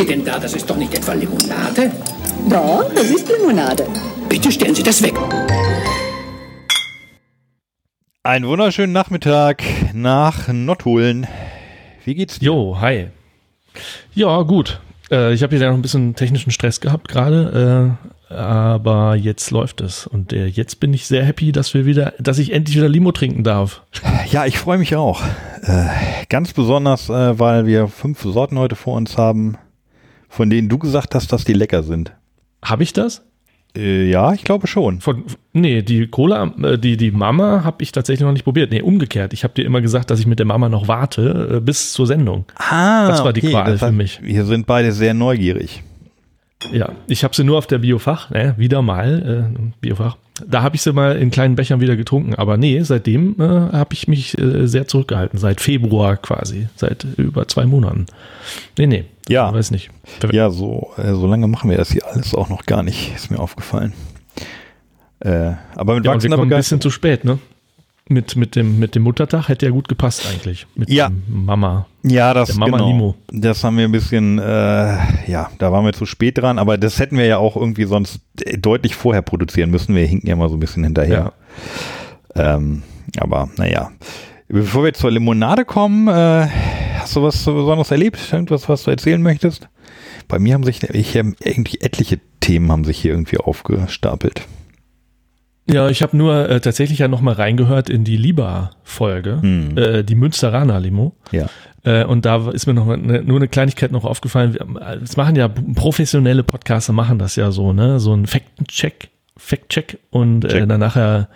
Sie denn da? Das ist doch nicht etwa Limonade? Doch, das ist Limonade. Bitte stellen Sie das weg. Einen wunderschönen Nachmittag nach Nottuln. Wie geht's dir? Jo, hi. Ja, gut. Äh, ich habe hier noch ein bisschen technischen Stress gehabt gerade, äh, aber jetzt läuft es. Und äh, jetzt bin ich sehr happy, dass wir wieder, dass ich endlich wieder Limo trinken darf. Ja, ich freue mich auch. Äh, ganz besonders, äh, weil wir fünf Sorten heute vor uns haben, von denen du gesagt hast, dass die lecker sind. Habe ich das? Äh, ja, ich glaube schon. Von, nee, die Cola, äh, die, die Mama habe ich tatsächlich noch nicht probiert. Nee, umgekehrt. Ich habe dir immer gesagt, dass ich mit der Mama noch warte äh, bis zur Sendung. Ah, Das war die Qual für mich. Wir sind beide sehr neugierig. Ja, ich habe sie nur auf der Biofach, ne, wieder mal, äh, Biofach. Da habe ich sie mal in kleinen Bechern wieder getrunken. Aber nee, seitdem äh, habe ich mich äh, sehr zurückgehalten. Seit Februar quasi. Seit über zwei Monaten. Nee, nee. Ja. Weiß nicht. Ja, so, äh, so lange machen wir das hier alles auch noch gar nicht, ist mir aufgefallen. Äh, aber mit Ja, wir wachsender kommen ein bisschen zu spät, ne? Mit, mit, dem, mit dem Muttertag hätte ja gut gepasst eigentlich. Mit Ja. Mama. Ja, das Mama genau. Limo. Das haben wir ein bisschen, äh, ja, da waren wir zu spät dran, aber das hätten wir ja auch irgendwie sonst äh, deutlich vorher produzieren müssen. Wir hinken ja mal so ein bisschen hinterher. Ähm, aber naja. Bevor wir zur Limonade kommen, äh, hast du was Besonderes erlebt? Irgendwas, was du erzählen möchtest? Bei mir haben sich ich, ähm, irgendwie etliche Themen haben sich hier irgendwie aufgestapelt. Ja, ich habe nur äh, tatsächlich ja noch mal reingehört in die Liba-Folge, Hm. äh, die Münsteraner Limo. Ja. Äh, und da ist mir noch ne, nur eine Kleinigkeit noch aufgefallen. Wir- Das machen ja professionelle Podcaster machen das ja so, ne? So ein Faktencheck, Fact-Check und äh, dann nachher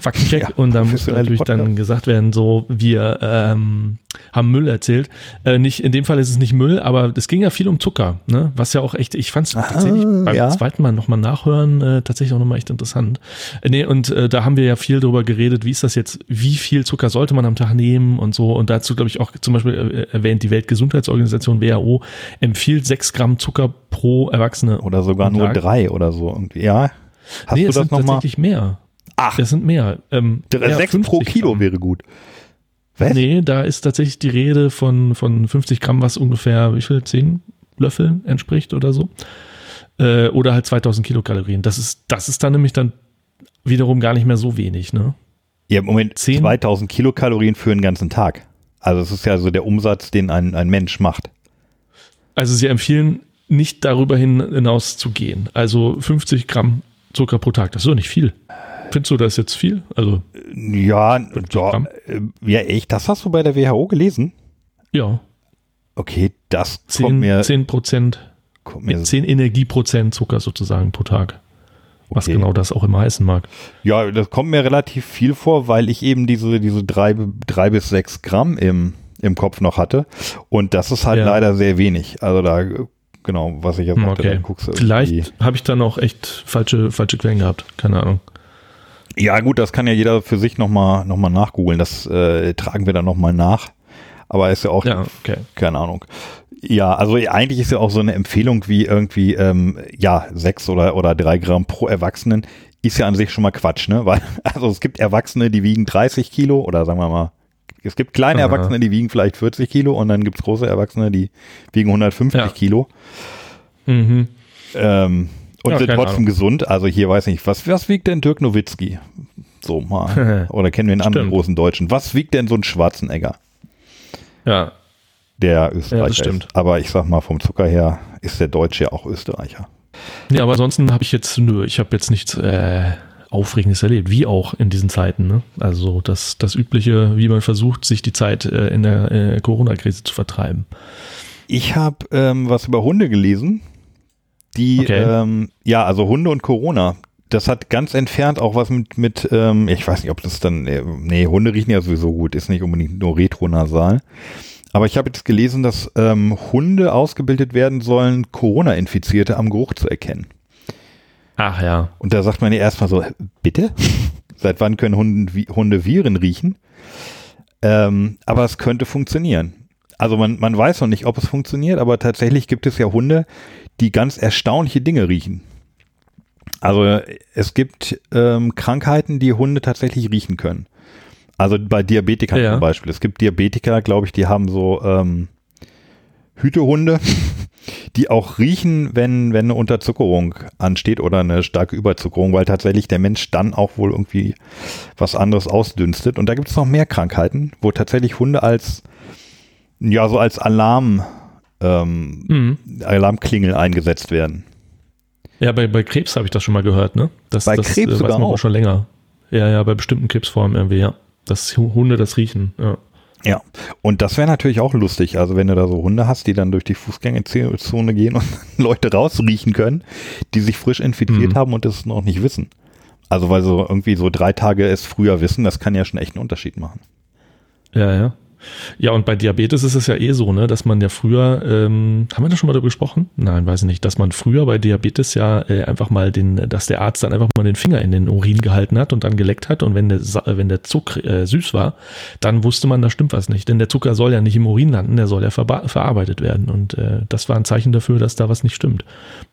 Faktencheck Ja, und dann muss natürlich dann Podcast. gesagt werden, so wir ähm, haben Müll erzählt. Äh, nicht in dem Fall ist es nicht Müll, aber es ging ja viel um Zucker, ne? Was ja auch echt, ich fand es tatsächlich beim ja. zweiten Mal nochmal nachhören äh, tatsächlich auch nochmal echt interessant. Äh, nee, und äh, da haben wir ja viel drüber geredet, wie ist das jetzt, wie viel Zucker sollte man am Tag nehmen und so. Und dazu, glaube ich, auch zum Beispiel äh, erwähnt, die Weltgesundheitsorganisation WHO empfiehlt sechs Gramm Zucker pro Erwachsene. Oder sogar nur drei oder so irgendwie. Ja. Hast nee, du es das sind nochmal? tatsächlich mehr. Ach, Es sind mehr. Ähm, ja, sechs pro 50 Kilo Gramm. wäre gut. Was? Nee, da ist tatsächlich die Rede von, von 50 Gramm, was ungefähr, wie viel, 10 Löffeln entspricht oder so. Äh, oder halt 2000 Kilokalorien. Das ist, das ist dann nämlich dann wiederum gar nicht mehr so wenig, ne? Ja, im Moment Zehn- 2000 Kilokalorien für den ganzen Tag. Also es ist ja so der Umsatz, den ein, ein Mensch macht. Also sie empfehlen nicht darüber hin- hinaus zu gehen. Also 50 Gramm Zucker pro Tag, das ist doch nicht viel. Findest du das jetzt viel? Also, Ja, Gramm? äh, ja echt, das hast du bei der WHO gelesen? ja, Okay, das kommt 10, mir, 10 Prozent, kommt mir mit 10 Energieprozent Zucker sozusagen pro Tag. Was Okay. genau das auch immer heißen mag. ja, das kommt mir relativ viel vor, weil ich eben diese, diese drei, drei bis sechs Gramm im, im Kopf noch hatte. Und das ist halt Ja. leider sehr wenig. Also da, genau, was ich jetzt Okay. guckst Vielleicht habe ich dann auch echt falsche, falsche Quellen gehabt. Keine Ahnung. Ja, gut, das kann ja jeder für sich nochmal noch mal nachgoogeln. Das äh, tragen wir dann nochmal nach. Aber ist ja auch, Ja, okay. keine Ahnung. Ja, also eigentlich ist ja auch so eine Empfehlung wie irgendwie, ähm, ja, sechs oder, oder drei Gramm pro Erwachsenen ist ja an sich schon mal Quatsch, ne? Weil, also es gibt Erwachsene, die wiegen 30 Kilo oder sagen wir mal, es gibt kleine Aha. Erwachsene, die wiegen vielleicht 40 Kilo und dann gibt's große Erwachsene, die wiegen 150 Ja. Kilo. Mhm. Ähm, und Ja, sind trotzdem Ahnung. gesund. Also hier weiß ich nicht, was, was wiegt denn Dirk Nowitzki? So mal. Oder kennen wir einen anderen großen Deutschen? Was wiegt denn so ein Schwarzenegger, Ja, der Österreicher stimmt. ist? Aber ich sag mal, vom Zucker her ist der Deutsche ja auch Österreicher. Nee, aber ansonsten habe ich jetzt, nö, ich habe jetzt nichts äh, Aufregendes erlebt, wie auch in diesen Zeiten. Ne? Also das, das Übliche, wie man versucht, sich die Zeit äh, in der äh, Corona-Krise zu vertreiben. Ich habe ähm, was über Hunde gelesen, die, Okay. ähm, ja, also Hunde und Corona. Das hat ganz entfernt auch was mit, mit ähm, ich weiß nicht, ob das dann, äh, nee, Hunde riechen ja sowieso gut, ist nicht unbedingt nur retronasal. Aber ich habe jetzt gelesen, dass ähm, Hunde ausgebildet werden sollen, Corona-Infizierte am Geruch zu erkennen. Ach ja. Und da sagt man ja erstmal so, bitte? Seit wann können Hunde, Hunde Viren riechen? Ähm, aber es könnte funktionieren. Also man, man weiß noch nicht, ob es funktioniert, aber tatsächlich gibt es ja Hunde, die ganz erstaunliche Dinge riechen. Also es gibt ähm, Krankheiten, die Hunde tatsächlich riechen können. Also bei Diabetikern Ja. zum Beispiel. Es gibt Diabetiker, glaube ich, die haben so ähm, Hütehunde, die auch riechen, wenn, wenn eine Unterzuckerung ansteht oder eine starke Überzuckerung, weil tatsächlich der Mensch dann auch wohl irgendwie was anderes ausdünstet. Und da gibt es noch mehr Krankheiten, wo tatsächlich Hunde als, ja, so als Alarm, ähm, Mhm. Alarmklingel eingesetzt werden. Ja, bei, bei Krebs habe ich das schon mal gehört, ne? Das, Bei das Krebs äh, weiß sogar man wohl auch. schon länger. Ja, ja, bei bestimmten Krebsformen irgendwie, ja. Dass Hunde das riechen, ja. Ja, und das wäre natürlich auch lustig. Also wenn du da so Hunde hast, die dann durch die Fußgängerzone gehen und Leute rausriechen können, die sich frisch infiziert Mhm. haben und es noch nicht wissen. Also weil so irgendwie so drei Tage es früher wissen, das kann ja schon echt einen Unterschied machen. Ja, ja. Ja, und bei Diabetes ist es ja eh so, ne, dass man ja früher, ähm, haben wir da schon mal darüber gesprochen? Nein, weiß ich nicht, dass man früher bei Diabetes ja äh, einfach mal den, dass der Arzt dann einfach mal den Finger in den Urin gehalten hat und dann geleckt hat und wenn der, wenn der Zucker äh, süß war, dann wusste man, da stimmt was nicht, denn der Zucker soll ja nicht im Urin landen, der soll ja verarbeitet werden und äh, das war ein Zeichen dafür, dass da was nicht stimmt.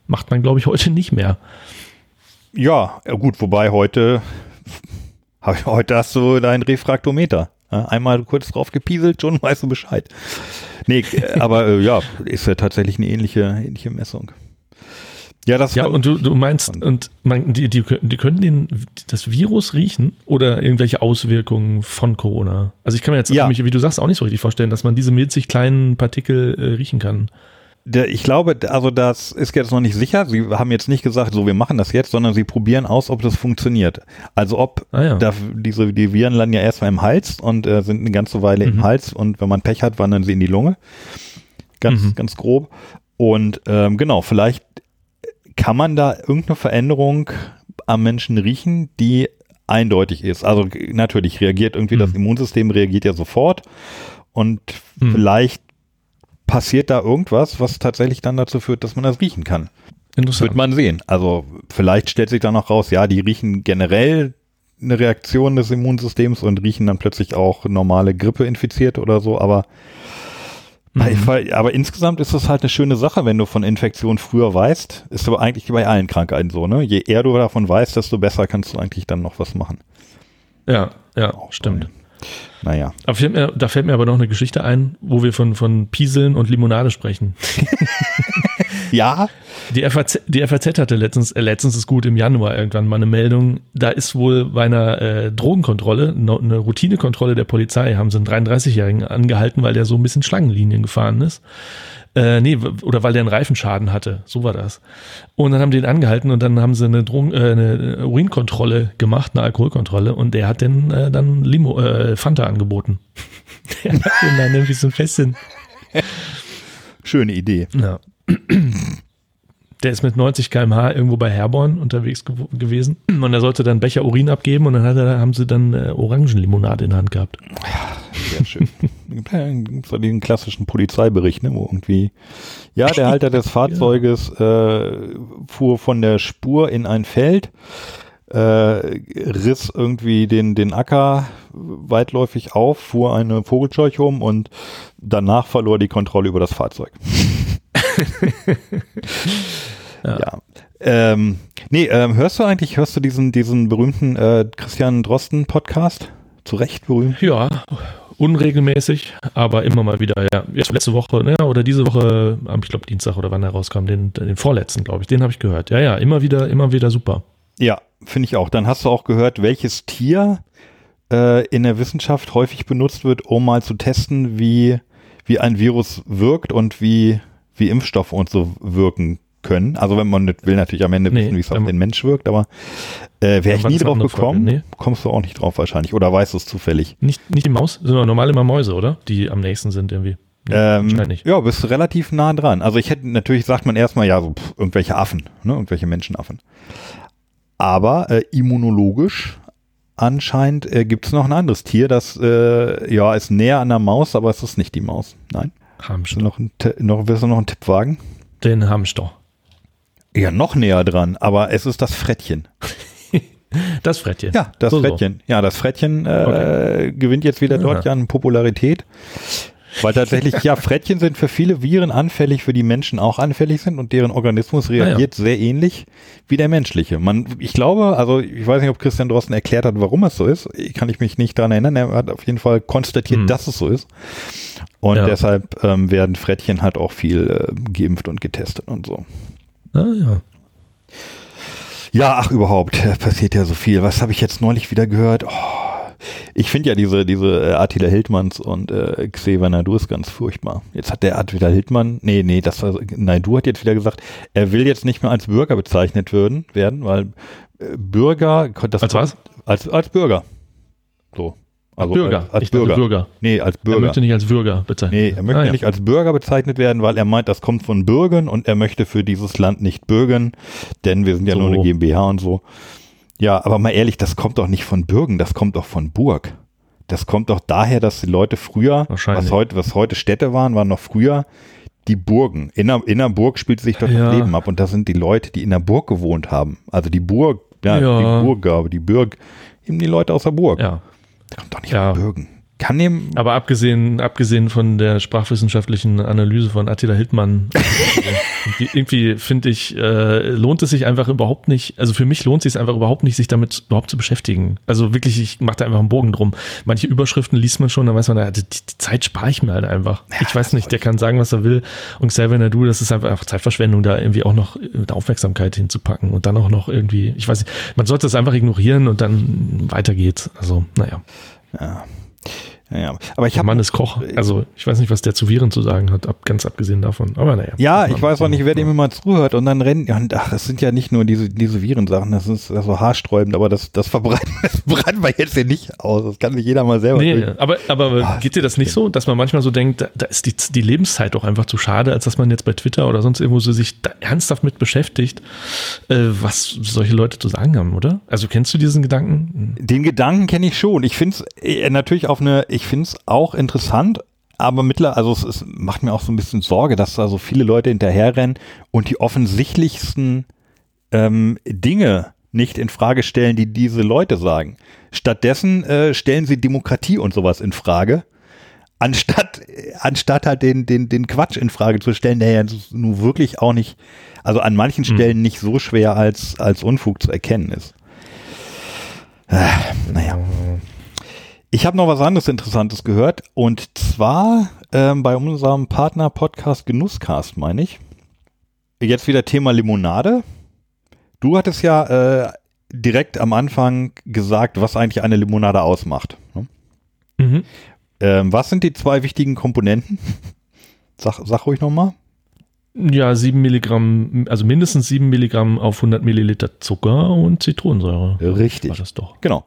Macht man, glaube ich, heute nicht mehr. Ja, gut, wobei heute, heute hast du dein Refraktometer. Einmal kurz drauf gepieselt, schon weißt du Bescheid. Nee, äh, aber äh, ja, ist ja tatsächlich eine ähnliche, ähnliche Messung. Ja, das Ja, und du, du meinst, und man, die, die, können- die können den, das Virus riechen oder irgendwelche Auswirkungen von Corona? Also ich kann mir jetzt, Ja. nämlich, wie du sagst, auch nicht so richtig vorstellen, dass man diese milzig kleinen Partikel äh, riechen kann. Ich glaube, also das ist jetzt noch nicht sicher. Sie haben jetzt nicht gesagt, so wir machen das jetzt, sondern sie probieren aus, ob das funktioniert. Also ob Ah ja. da, diese die Viren landen ja erstmal im Hals und äh, sind eine ganze Weile Mhm. im Hals und wenn man Pech hat, wandern sie in die Lunge. Ganz, Mhm. ganz grob. Und ähm, genau, vielleicht kann man da irgendeine Veränderung am Menschen riechen, die eindeutig ist. Also natürlich reagiert irgendwie das Mhm. Immunsystem reagiert ja sofort und Mhm. vielleicht passiert da irgendwas, was tatsächlich dann dazu führt, dass man das riechen kann. Interessant. Wird man sehen. Also vielleicht stellt sich dann noch raus, ja, die riechen generell eine Reaktion des Immunsystems und riechen dann plötzlich auch normale Grippe infiziert oder so, aber Mhm. aber insgesamt ist es halt eine schöne Sache, wenn du von Infektionen früher weißt. Ist aber eigentlich bei allen Krankheiten so, ne? Je eher du davon weißt, desto besser kannst du eigentlich dann noch was machen. Ja, ja, Auch stimmt. bei- Naja. Da fällt, mir, da fällt mir aber noch eine Geschichte ein, wo wir von, von Pieseln und Limonade sprechen. Ja, Die FAZ, die FAZ hatte letztens, äh, letztens ist gut im Januar irgendwann mal eine Meldung, da ist wohl bei einer äh, Drogenkontrolle, no, eine Routinekontrolle der Polizei, haben sie einen 33-Jährigen angehalten, weil der so ein bisschen Schlangenlinien gefahren ist. Äh, nee, oder weil der einen Reifenschaden hatte, so war das. Und dann haben die ihn angehalten und dann haben sie eine, Drogen, äh, eine Urinkontrolle gemacht, eine Alkoholkontrolle und der hat den äh, dann Limo, äh, Fanta angeboten. der hat den dann nämlich so ein Fässchen schöne Idee. ja. Der ist mit 90 km/h irgendwo bei Herborn unterwegs gew gewesen und er sollte dann Becher Urin abgeben und dann er, haben sie dann äh, Orangenlimonade in der Hand gehabt. Sehr schön. so diesen klassischen Polizeibericht, ne, wo irgendwie, ja, der Halter des Fahrzeuges äh, fuhr von der Spur in ein Feld, äh, riss irgendwie den, den Acker weitläufig auf, fuhr eine Vogelscheuche um und danach verlor die Kontrolle über das Fahrzeug. Ja. Ähm, nee, ähm, hörst du eigentlich, hörst du diesen, diesen berühmten äh, Christian Drosten Podcast? Zu Recht berühmt? Ja, unregelmäßig, aber immer mal wieder, ja. Jetzt letzte Woche, ne, oder diese Woche, am, ich glaube Dienstag oder wann er rauskam, den, den vorletzten, glaube ich, den habe ich gehört. Ja, ja, immer wieder, immer wieder super. Ja, finde ich auch. Dann hast du auch gehört, welches Tier äh, in der Wissenschaft häufig benutzt wird, um mal zu testen, wie, wie ein Virus wirkt und wie, wie Impfstoffe und so wirken können. Also wenn man nicht will, natürlich am Ende Nee, wissen, wie es auf den Mensch wirkt, aber äh, wäre ich nie eine drauf gekommen, Frage? Nee. kommst du auch nicht drauf wahrscheinlich. Oder weißt du es zufällig? Nicht, nicht die Maus, sondern normal immer Mäuse, oder? Die am nächsten sind irgendwie. Nee, Ähm, ja, bist du relativ nah dran. Also ich hätte, natürlich sagt man erstmal, ja, so pff, irgendwelche Affen, ne, irgendwelche Menschenaffen. Aber äh, immunologisch anscheinend äh, gibt es noch ein anderes Tier, das äh, ja ist näher an der Maus, aber es ist nicht die Maus. Nein. Hamster. noch, einen, Ti- noch, willst du noch einen Tipp wagen? Den Hamster. Ja, noch näher dran, aber es ist das Frettchen. Das Frettchen. Ja, das So, so. Frettchen. Ja, das Frettchen äh, Okay. gewinnt jetzt wieder dort ja an Popularität. Weil tatsächlich, ja, Frettchen sind für viele Viren anfällig, für die Menschen auch anfällig sind und deren Organismus reagiert Ah, ja. sehr ähnlich wie der menschliche. Man, ich glaube, also ich weiß nicht, ob Christian Drosten erklärt hat, warum es so ist. Kann ich mich nicht daran erinnern. Er hat auf jeden Fall konstatiert, Hm. dass es so ist. Und Ja. deshalb ähm, werden Frettchen halt auch viel äh, geimpft und getestet und so. Ah, ja. Ja, ach überhaupt, äh, passiert ja so viel. Was habe ich jetzt neulich wieder gehört? Oh, ich finde ja diese, diese äh, Attila Hildmanns und äh, Xavier Naidu ist ganz furchtbar. Jetzt hat der Attila Hildmann, nee, nee, das war, Naidu hat jetzt wieder gesagt, er will jetzt nicht mehr als Bürger bezeichnet werden, werden weil äh, Bürger, das Als was? Als, als Bürger. So. Also Bürger. Als, als Ich Bürger. Bürger. Nee, als Er Bürger. möchte nicht als Bürger bezeichnet Nee, er möchte Ah, ja. nicht als Bürger bezeichnet werden, weil er meint, das kommt von Bürgern und er möchte für dieses Land nicht bürgen, denn wir sind ja So. nur eine GmbH und so. Ja, aber mal ehrlich, das kommt doch nicht von Bürgen, das kommt doch von Burg. Das kommt doch daher, dass die Leute früher, was heute, was heute Städte waren, waren noch früher die Burgen. In der, in der Burg spielt sich dort Ja. das Leben ab und das sind die Leute, die in der Burg gewohnt haben. Also die Burg, ja, Ja. die Burggabe, die Burg, eben die Leute aus der Burg. Ja. Das kommt doch nicht Ja. von Bürgen. Kann dem, Aber abgesehen, abgesehen von der sprachwissenschaftlichen Analyse von Attila Hildmann, irgendwie, irgendwie finde ich, äh, lohnt es sich einfach überhaupt nicht, also für mich lohnt es sich einfach überhaupt nicht, sich damit überhaupt zu beschäftigen. Also wirklich, ich mache da einfach einen Bogen drum. Manche Überschriften liest man schon, dann weiß man, ja, die, die Zeit spare ich mir halt einfach. ich weiß nicht, der kann sagen, was er will. Und Xavier Nadu, das ist einfach Zeitverschwendung, da irgendwie auch noch mit Aufmerksamkeit hinzupacken und dann auch noch irgendwie, ich weiß nicht, man sollte das einfach ignorieren und dann weiter geht's. Also, naja. ja. Ja, aber ich Der habe Mann ist Koch. Also ich weiß nicht, was der zu Viren zu sagen hat, ab, ganz abgesehen davon. Aber naja. Ja, ich weiß auch nicht, wer dem immer zuhört und dann rennen, ja, und ach, es sind ja nicht nur diese, diese Virensachen, das ist so haarsträubend, aber das, das verbreiten, das breiten wir jetzt hier nicht aus. Das kann sich jeder mal selber. Nee, durch- aber, aber Ah, geht dir das nicht so, dass man manchmal so denkt, da, da ist die, die Lebenszeit doch einfach zu schade, als dass man jetzt bei Twitter oder sonst irgendwo so sich da ernsthaft mit beschäftigt, äh, was solche Leute zu sagen haben, oder? Also kennst du diesen Gedanken? Den Gedanken kenne ich schon. Ich finde es natürlich auf eine, ich finde es auch interessant, aber mittlerweile, also es, es macht mir auch so ein bisschen Sorge, dass da so viele Leute hinterherrennen und die offensichtlichsten ähm, Dinge nicht in Frage stellen, die diese Leute sagen. Stattdessen äh, stellen sie Demokratie und sowas in Frage, anstatt äh, anstatt halt den den den Quatsch in Frage zu stellen, der ja nun wirklich auch nicht, also an manchen Stellen nicht so schwer als als Unfug zu erkennen ist. Äh, naja. Ich habe noch was anderes Interessantes gehört und zwar ähm, bei unserem Partner-Podcast Genusscast, meine ich. Jetzt wieder Thema Limonade. Du hattest ja äh, direkt am Anfang gesagt, was eigentlich eine Limonade ausmacht. Ne? Mhm. Ähm, was sind die zwei wichtigen Komponenten? Sag, sag ruhig nochmal. Ja, sieben Milligramm, also mindestens sieben Milligramm auf 100 Milliliter Zucker und Zitronensäure. Richtig. War das doch. Genau.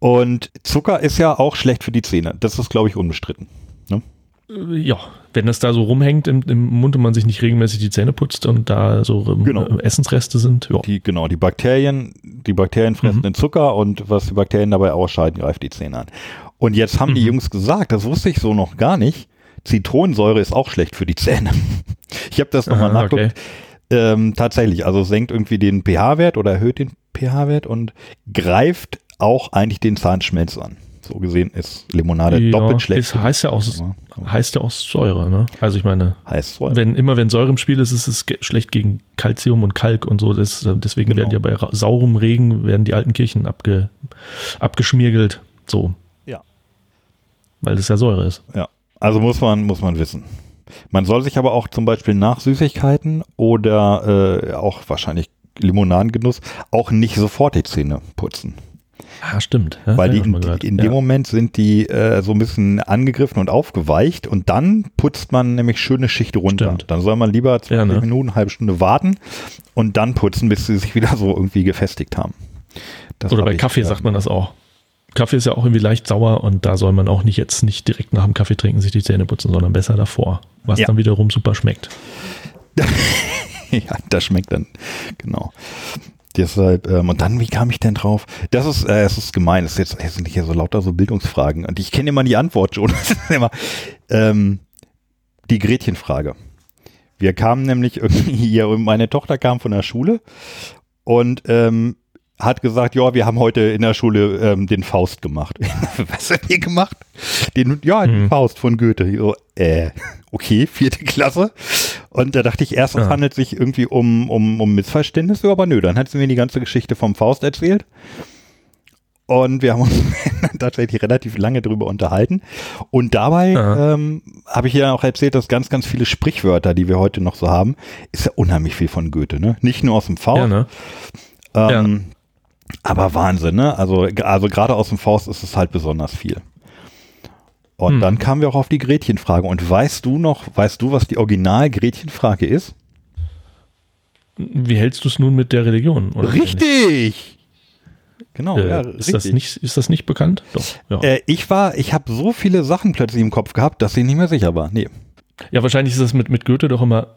Und Zucker ist ja auch schlecht für die Zähne. Das ist, glaube ich, unbestritten. Äh, Ja, wenn das da so rumhängt im, im Mund und man sich nicht regelmäßig die Zähne putzt und da so ähm, Genau. äh, Essensreste sind, ja. Die, genau, die Bakterien, die Bakterien fressen Mhm. den Zucker und was die Bakterien dabei ausscheiden, greift die Zähne an. Und jetzt haben die Mhm. Jungs gesagt, das wusste ich so noch gar nicht, Zitronensäure ist auch schlecht für die Zähne. Ich habe das nochmal Aha, nachgeguckt. Ähm, tatsächlich, also senkt irgendwie den pH-Wert oder erhöht den pH-Wert und greift auch eigentlich den Zahnschmelz an. So gesehen ist Limonade Ja, doppelt schlecht. Es heißt ja Ja, heißt ja aus Säure, ne? Also ich meine, heißt so. wenn immer wenn Säure im Spiel ist, ist es schlecht gegen Calcium und Kalk und so. Das, äh, deswegen Genau. werden ja bei saurem Regen werden die alten Kirchen abge, abgeschmiergelt. So. Ja. Weil das ja Säure ist. Ja, also muss man, muss man wissen. Man soll sich aber auch zum Beispiel nach Süßigkeiten oder äh, auch wahrscheinlich Limonadengenuss auch nicht sofort die Zähne putzen. Ah, stimmt. Ja, Weil die in, in ja. dem Moment sind die äh, so ein bisschen angegriffen und aufgeweicht und dann putzt man nämlich schöne Schicht runter. Stimmt. Dann soll man lieber 20 Ja, ne? Minuten, eine halbe Stunde warten und dann putzen, bis sie sich wieder so irgendwie gefestigt haben. Das Oder hab bei Kaffee äh, sagt man das auch. Kaffee ist ja auch irgendwie leicht sauer und da soll man auch nicht jetzt nicht direkt nach dem Kaffee trinken sich die Zähne putzen, sondern besser davor. Was Ja. dann wiederum super schmeckt. ja, das schmeckt dann, genau. Deshalb, ähm, und dann, wie kam ich denn drauf? Das ist, äh, es ist gemein, es, ist jetzt, es sind hier so lauter so Bildungsfragen und ich kenne immer die Antwort schon. Immer, ähm, die Gretchenfrage. Wir kamen nämlich irgendwie hier, meine Tochter kam von der Schule und ähm, hat gesagt, ja, wir haben heute in der Schule ähm, den Faust gemacht. Was haben wir gemacht? Den, ja, den Mhm. Faust von Goethe. So, äh, okay, vierte Klasse. Und da dachte ich erst, es Ja. handelt sich irgendwie um, um, um Missverständnisse, aber nö, dann hat sie mir die ganze Geschichte vom Faust erzählt. Und wir haben uns tatsächlich relativ lange drüber unterhalten. Und dabei Ja. ähm, habe ich ja auch erzählt, dass ganz, ganz viele Sprichwörter, die wir heute noch so haben, ist ja unheimlich viel von Goethe, ne? Nicht nur aus dem Faust, Ja, ne? ähm, Aber Wahnsinn, ne? Also, also gerade aus dem Faust ist es halt besonders viel. Und Hm. dann kamen wir auch auf die Gretchenfrage. Und weißt du noch, weißt du, was die Original-Gretchenfrage ist? Wie hältst du es nun mit der Religion? Richtig! Genau, Äh, ja, ist, richtig. das nicht, ist das nicht bekannt? Doch. Ja, Äh, ich war, ich habe so viele Sachen plötzlich im Kopf gehabt, dass ich nicht mehr sicher war. Nee. ja wahrscheinlich ist das mit, mit Goethe doch immer,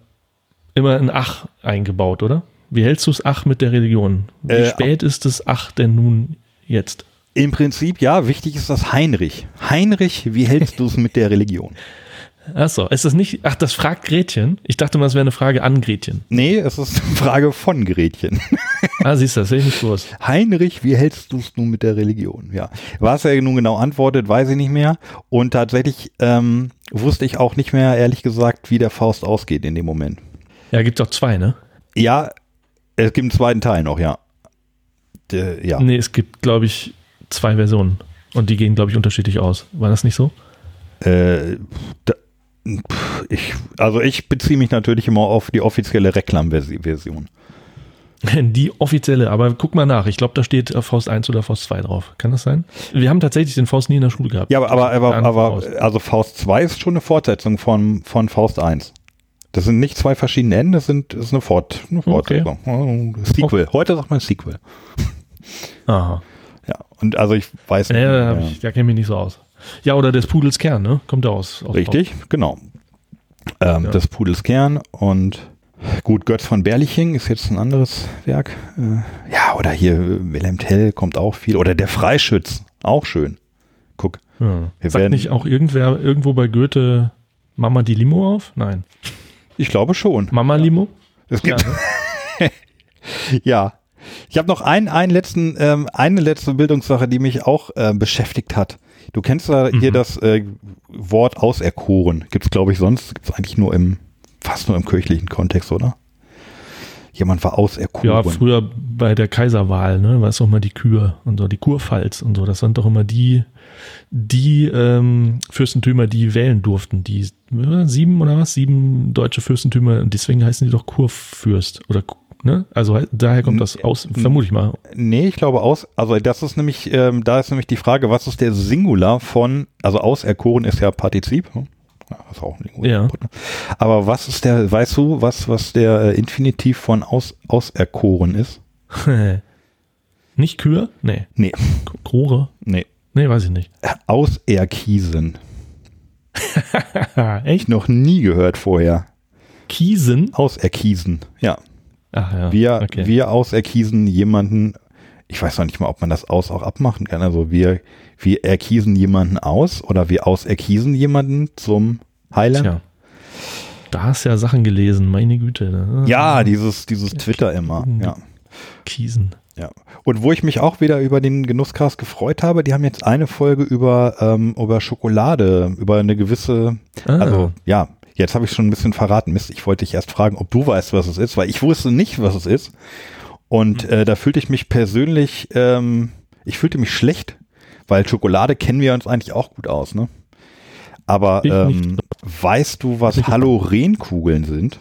immer ein Ach eingebaut, oder? Wie hältst du es Ach mit der Religion? Wie Äh, spät ist das Ach denn nun jetzt? Im Prinzip, ja, wichtig ist das Heinrich. Heinrich, wie hältst du es mit der Religion? Achso, ist das nicht, ach, das fragt Gretchen? Ich dachte mal, das wäre eine Frage an Gretchen. Nee, es ist eine Frage von Gretchen. Ah, siehst du, das sehe ich nicht gewusst. Heinrich, wie hältst du es nun mit der Religion? Ja. Was er nun genau antwortet, weiß ich nicht mehr. Und tatsächlich ähm, wusste ich auch nicht mehr, ehrlich gesagt, wie der Faust ausgeht in dem Moment. Ja, gibt doch zwei, ne? Ja, es gibt einen zweiten Teil noch, ja. Der, ja. Nee, es gibt, glaube ich, zwei Versionen. Und die gehen, glaube ich, unterschiedlich aus. War das nicht so? Äh, da, ich, also ich beziehe mich natürlich immer auf die offizielle Reklam-Version. Die offizielle, aber guck mal nach. Ich glaube, da steht äh, Faust 1 oder Faust 2 drauf. Kann das sein? Wir haben tatsächlich den Faust nie in der Schule gehabt. Ja, aber, aber, aber, aber Faust. also Faust 2 ist schon eine Fortsetzung von, von Faust 1. Das sind nicht zwei verschiedene Enden, das, sind, das ist eine, Fort, eine Fortsetzung. Oh, Sequel. Heute sagt man Sequel. Aha. Ja, und also ich weiß Ja, da, hab ja. ich, da kenne ich mich nicht so aus. Ja, oder des Pudels Kern, ne? Kommt da aus. aus Richtig, genau. Ähm, Ja. Das Pudels Kern und gut, Götz von Berliching ist jetzt ein anderes Werk. Äh, ja, oder hier äh, Wilhelm Tell kommt auch viel. Oder der Freischütz, auch schön. Guck. Ja. Wir Sagt nicht auch irgendwer irgendwo bei Goethe Mama die Limo auf? Nein. Ich glaube schon. Mama Limo? Es Ja, gibt, ne? Ja. Ich habe noch einen, einen letzten, ähm, eine letzte Bildungssache, die mich auch äh, beschäftigt hat. Du kennst ja hier Mhm. das äh, Wort auserkoren. Gibt es, glaube ich, sonst, gibt es eigentlich nur im, fast nur im kirchlichen Kontext, oder? Jemand war auserkoren. ja, früher bei der Kaiserwahl, ne? War es auch mal die Kür und so, die Kurpfalz und so. Das sind doch immer die, die ähm, Fürstentümer, die wählen durften. Die äh, sieben oder was? Sieben deutsche Fürstentümer und deswegen heißen die doch Kurfürst oder ne? Also he- daher kommt das aus, vermute ich mal. Nee, ich glaube aus, also das ist nämlich, ähm, da ist nämlich die Frage, was ist der Singular von, also auserkoren ist ja Partizip, ja, ist auch ein. Ja. Aber was ist der, weißt du, was, was der äh, Infinitiv von aus, auserkoren ist? Nicht Kür? Nee. Nee, Krore? nee. Nee, weiß ich nicht. Auserkiesen. Echt? Noch nie gehört vorher. Kiesen? Auserkiesen, ja. Ach ja. Wir, okay. wir auserkiesen jemanden, ich weiß noch nicht mal, ob man das aus auch abmachen kann. Also wir, wir erkiesen jemanden aus oder wir auserkiesen jemanden zum Heiland. Tja. Da hast du ja Sachen gelesen, meine Güte. Ne? Ja, dieses, dieses Twitter immer. Ja, Kiesen. ja. Und wo ich mich auch wieder über den Genusscast gefreut habe, die haben jetzt eine Folge über, ähm, über Schokolade, über eine gewisse, Ah. also ja, jetzt habe ich schon ein bisschen verraten. Mist, ich wollte dich erst fragen, ob du weißt, was es ist, weil ich wusste nicht, was es ist. Und äh, da fühlte ich mich persönlich, ähm, ich fühlte mich schlecht, weil Schokolade kennen wir uns eigentlich auch gut aus, ne? Aber ähm, weißt du, was Halorenkugeln sind?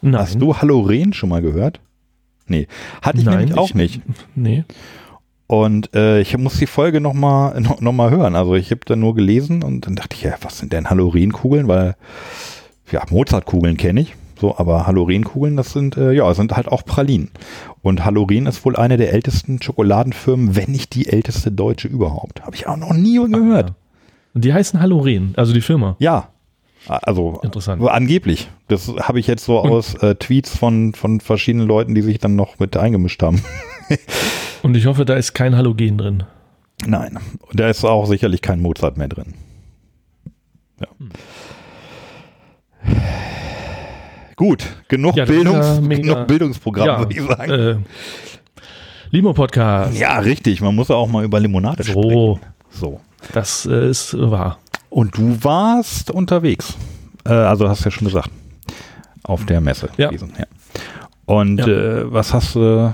Nein. Hast du Haloren schon mal gehört? Nee, hatte ich Nein, nämlich auch ich- nicht. Nee. Und äh, ich muss die Folge nochmal noch, noch mal hören. Also ich habe da nur gelesen und dann dachte ich, ja, was sind denn Halorenkugeln? Weil, ja, Mozartkugeln kenne ich. So, aber Halorenkugeln, das sind, äh, ja, sind halt auch Pralinen. Und Haloren ist wohl eine der ältesten Schokoladenfirmen, wenn nicht die älteste deutsche überhaupt. Habe ich auch noch nie gehört. Ja. Und die heißen Haloren, also die Firma. Ja. Also Interessant. angeblich. Das habe ich jetzt so aus äh, Tweets von, von verschiedenen Leuten, die sich dann noch mit eingemischt haben. Und ich hoffe, da ist kein Halogen drin. Nein. Und da ist auch sicherlich kein Mozart mehr drin. Ja. Gut, genug, Ja, Bildungs mega- genug Bildungsprogramm, Ja, würde ich sagen. äh, Limo-Podcast. ja, richtig. Man muss ja auch mal über Limonade So. sprechen. So. Das äh, ist wahr. Und du warst unterwegs. Äh, also hast du ja schon gesagt. Auf der Messe. Ja. gewesen, ja. Und Ja. Äh, was hast du,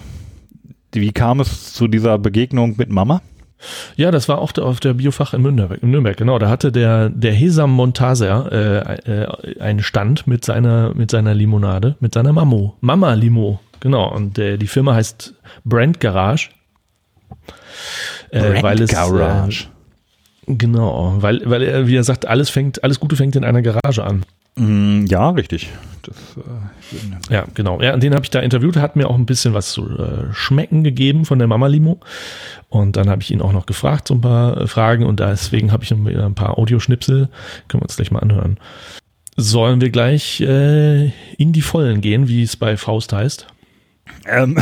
wie kam es zu dieser Begegnung mit Mama? Ja, das war auch auf der Biofach in Nürnberg, in Nürnberg genau. Da hatte der, der Hesam Montaser äh, äh, einen Stand mit seiner, mit seiner Limonade, mit seiner Mamo. Mama Limo, genau. Und äh, die Firma heißt Brand Garage. Äh, weil es, Garage. Genau, weil, weil er, wie er sagt, alles fängt, alles Gute fängt in einer Garage an. Mm, ja, richtig. Das, äh, Ja, genau. Ja, den habe ich da interviewt, hat mir auch ein bisschen was zu äh, schmecken gegeben von der Mama Limo. Und dann habe ich ihn auch noch gefragt, so ein paar äh, Fragen. Und deswegen habe ich noch ein paar Audioschnipsel. Können wir uns gleich mal anhören. Sollen wir gleich äh, in die Vollen gehen, wie es bei Faust heißt? Ähm,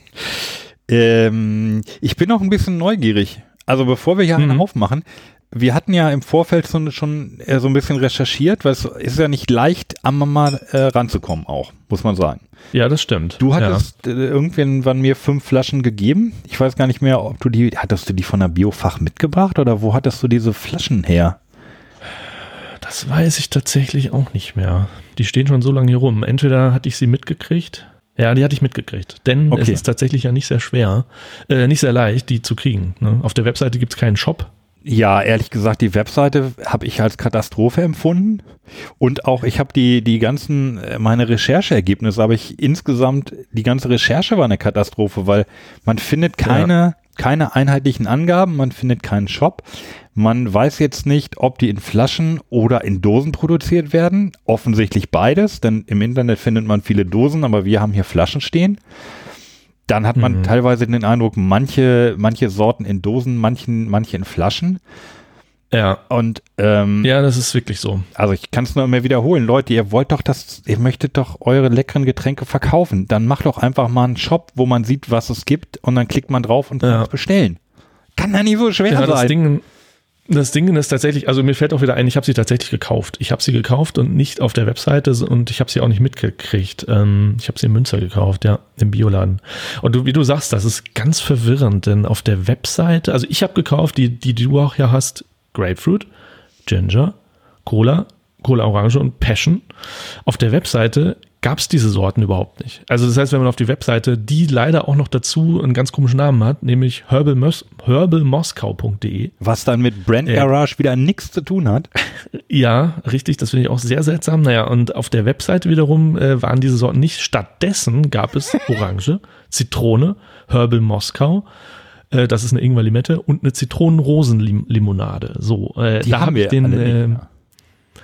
ähm, ich bin noch ein bisschen neugierig. Also bevor wir hier einen Mhm. aufmachen, wir hatten ja im Vorfeld so, schon äh, so ein bisschen recherchiert, weil es ist ja nicht leicht, am Mama äh, ranzukommen auch, muss man sagen. Ja, das stimmt. Du hattest äh, irgendwann mir fünf Flaschen gegeben. Ich weiß gar nicht mehr, ob du die, hattest du die von der Biofach mitgebracht oder wo hattest du diese Flaschen her? ja, das weiß ich tatsächlich auch nicht mehr. Die stehen schon so lange hier rum. Entweder hatte ich sie mitgekriegt. Ja, die hatte ich mitgekriegt. Denn es Okay. ist tatsächlich ja nicht sehr schwer, äh, nicht sehr leicht, die zu kriegen. Ne? Auf der Webseite gibt es keinen Shop. Ja, ehrlich gesagt, die Webseite habe ich als Katastrophe empfunden. Und auch ich habe die, die ganzen, äh, meine Rechercheergebnisse, aber ich insgesamt, die ganze Recherche war eine Katastrophe, weil man findet keine, keine einheitlichen Angaben, man findet keinen Shop. Man weiß jetzt nicht, ob die in Flaschen oder in Dosen produziert werden. Offensichtlich beides, denn im Internet findet man viele Dosen, aber wir haben hier Flaschen stehen. Dann hat man Mhm. teilweise den Eindruck, manche, manche Sorten in Dosen, manchen, manche in Flaschen. Ja. Und ähm, Ja, das ist wirklich so. also ich kann es nur immer wiederholen, Leute, ihr wollt doch das, ihr möchtet doch eure leckeren Getränke verkaufen. Dann macht doch einfach mal einen Shop, wo man sieht, was es gibt und dann klickt man drauf und kann Ja. es bestellen. Kann ja nicht so schwer Ja, das sein. Ding, das Ding ist tatsächlich, also mir fällt auch wieder ein, ich habe sie tatsächlich gekauft. Ich habe sie gekauft und nicht auf der Webseite und ich habe sie auch nicht mitgekriegt. Ähm, ich habe sie in Münster gekauft, ja, im Bioladen. Und du, wie du sagst, das ist ganz verwirrend, denn auf der Webseite, also ich habe gekauft, die, die du auch ja hast, Grapefruit, Ginger, Cola, Cola Orange und Passion. Auf der Webseite gab es diese Sorten überhaupt nicht. Also das heißt, wenn man auf die Webseite, die leider auch noch dazu einen ganz komischen Namen hat, nämlich herbalmos herbalmoskau.de. was dann mit Brand. Garage wieder nichts zu tun hat. Ja, richtig, das finde ich auch sehr seltsam. Naja, und auf der Webseite wiederum äh, waren diese Sorten nicht. Stattdessen gab es Orange, Zitrone, Herbal Moskau, äh, das ist eine Ingwer-Limette und eine Zitronenrosen-Limonade. So, äh, Die da haben habe wir den, alle nicht, äh, ja.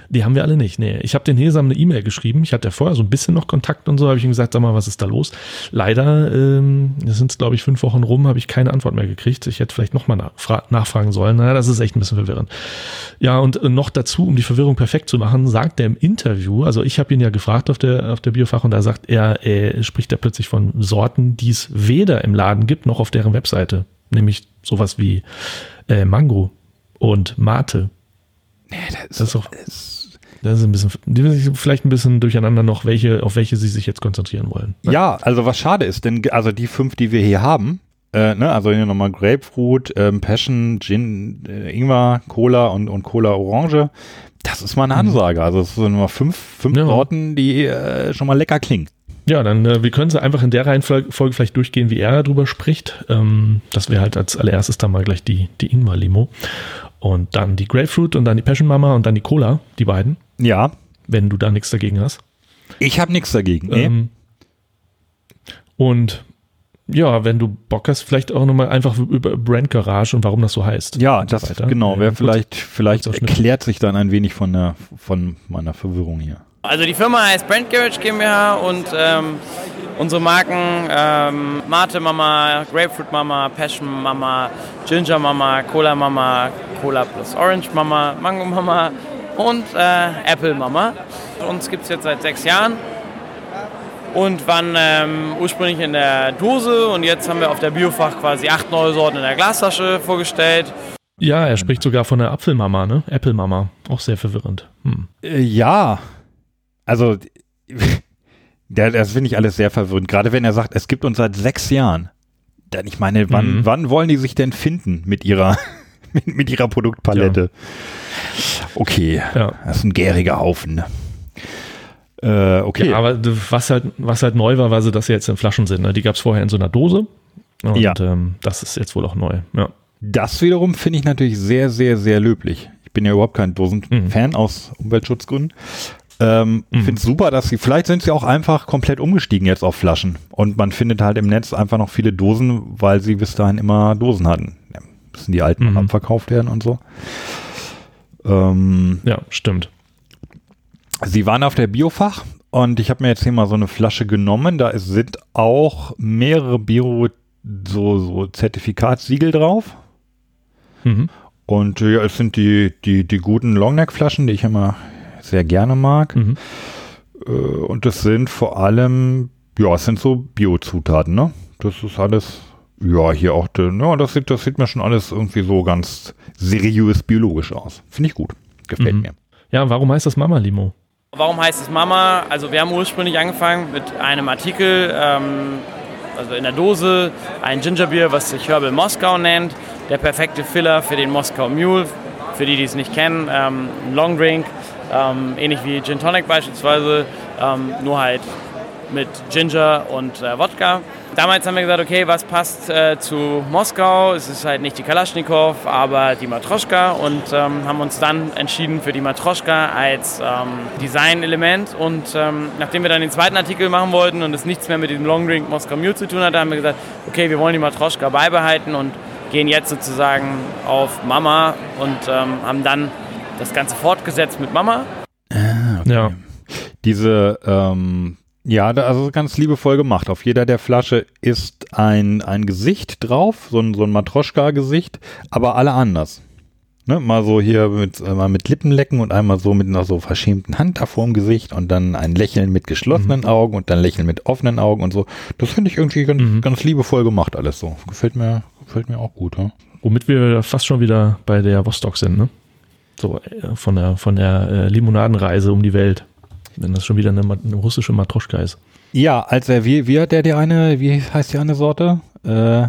die haben wir alle nicht. Nee, ich habe den Hesam eine E-Mail geschrieben. Ich hatte ja vorher so ein bisschen noch Kontakt und so, habe ich ihm gesagt, sag mal, was ist da los? Leider, ähm, das sind glaube ich fünf Wochen rum, habe ich keine Antwort mehr gekriegt. Ich hätte vielleicht nochmal nachfra nachfragen sollen. Naja, das ist echt ein bisschen verwirrend. Ja, und äh, noch dazu, um die Verwirrung perfekt zu machen, sagt er im Interview, also ich habe ihn ja gefragt auf der, auf der Biofach und da sagt er, äh, spricht er plötzlich von Sorten, die es weder im Laden gibt, noch auf deren Webseite. Nämlich sowas wie äh, Mango und Mate. Das ist auch, das ist ein bisschen, die sind vielleicht ein bisschen durcheinander noch, welche, auf welche sie sich jetzt konzentrieren wollen. Ja, also was schade ist, denn also die fünf, die wir hier haben, äh, ne, also hier nochmal Grapefruit, ähm, Passion, Gin, äh, Ingwer, Cola und, und Cola Orange, das ist mal eine Ansage. Also es sind mal fünf, fünf Mhm. Ja. Sorten, die äh, schon mal lecker klingen. Ja, dann äh, wir können sie einfach in der Reihenfolge Folge vielleicht durchgehen, wie er darüber spricht. Ähm, das wäre halt als allererstes dann mal gleich die, die Ingwer-Limo. Und dann die Grapefruit und dann die Passion Mama und dann die Cola, die beiden, Ja, wenn du da nichts dagegen hast. ich habe nichts dagegen. Nee. Ähm, und ja, wenn du Bock hast, vielleicht auch nochmal einfach über Brand Garage und warum das so heißt. ja, so das weiter. genau, wäre vielleicht, vielleicht erklärt sich dann ein wenig von der von meiner Verwirrung hier. Also die Firma heißt Brand Garage GmbH und ähm, unsere Marken ähm, Mate Mama, Grapefruit Mama, Passion Mama, Ginger Mama, Cola Mama, Cola plus Orange Mama, Mango Mama und äh, Apple Mama. Uns gibt es jetzt seit sechs Jahren und waren ähm, ursprünglich in der Dose und jetzt haben wir auf der Biofach quasi acht neue Sorten in der Glastasche vorgestellt. Ja, er spricht sogar von der Apfelmama, ne? Apple Mama. Auch sehr verwirrend. Hm. Äh, ja, also Ja, das finde ich alles sehr verwirrend. Gerade wenn er sagt, es gibt uns seit sechs Jahren. Denn ich meine, wann, Mhm. wann wollen die sich denn finden mit ihrer, mit, mit ihrer Produktpalette? Okay, Ja. das ist ein gäriger Haufen. ne? Äh, okay. Ja, aber was halt, was halt neu war, war so, dass sie jetzt in Flaschen sind. Ne? Die gab es vorher in so einer Dose. Und Ja. ähm, das ist jetzt wohl auch neu. Ja. Das wiederum finde ich natürlich sehr, sehr, sehr löblich. Ich bin ja überhaupt kein Dosen-Fan aus Umweltschutzgründen. Ähm, Ich finde es super, dass sie, vielleicht sind sie auch einfach komplett umgestiegen jetzt auf Flaschen. Und man findet halt im Netz einfach noch viele Dosen, weil sie bis dahin immer Dosen hatten. Ja, müssen die alten Mhm. noch abverkauft werden und so. Ähm, ja, stimmt. Sie waren auf der Biofach und ich habe mir jetzt hier mal so eine Flasche genommen. Da sind auch mehrere Bio so, so Zertifikatssiegel drauf. Mhm. Und ja, es sind die, die, die guten Longneck-Flaschen, die ich immer sehr gerne mag. Mhm. Äh, und das sind vor allem, ja, es sind so Bio-Zutaten, ne? Das ist alles, ja, hier auch, ja, das sieht, das sieht mir schon alles irgendwie so ganz seriös biologisch aus. Finde ich gut. Gefällt Mhm. mir. Ja, warum heißt das Mama Limo? Warum heißt es Mama? Also wir haben ursprünglich angefangen mit einem Artikel, ähm, also in der Dose, ein Gingerbier, was sich Herbal Moskau nennt. Der perfekte Filler für den Moskau Mule. Für die, die es nicht kennen, ähm, ein Long Drink, ähm, ähnlich wie Gin Tonic beispielsweise, ähm, nur halt mit Ginger und äh, Wodka. Damals haben wir gesagt, okay, was passt äh, zu Moskau? Es ist halt nicht die Kalaschnikow, aber die Matroschka und ähm, haben uns dann entschieden für die Matroschka als ähm, Designelement. Und ähm, nachdem wir dann den zweiten Artikel machen wollten und es nichts mehr mit diesem Long Drink Moskau Mule zu tun hatte, haben wir gesagt, okay, wir wollen die Matroschka beibehalten und gehen jetzt sozusagen auf Mama und ähm, haben dann das Ganze fortgesetzt mit Mama. Ja. Diese, ähm, ja, da, also ganz liebevoll gemacht. Auf jeder der Flasche ist ein, ein Gesicht drauf, so ein, so ein Matroschka-Gesicht, aber alle anders. Ne, mal so hier mit, mal mit Lippenlecken und einmal so mit einer so verschämten Hand da vor dem Gesicht und dann ein Lächeln mit geschlossenen Augen und dann Lächeln mit offenen Augen und so. Das finde ich irgendwie ganz, Mhm. ganz liebevoll gemacht alles so. Gefällt mir, gefällt mir auch gut. Ja? Womit wir fast schon wieder bei der Vostok sind, ne? So äh, von der, von der äh, Limonadenreise um die Welt. Wenn das schon wieder eine, eine russische Matroschka ist. Ja, als er, wie, wie hat der die eine, wie heißt die eine Sorte? Äh,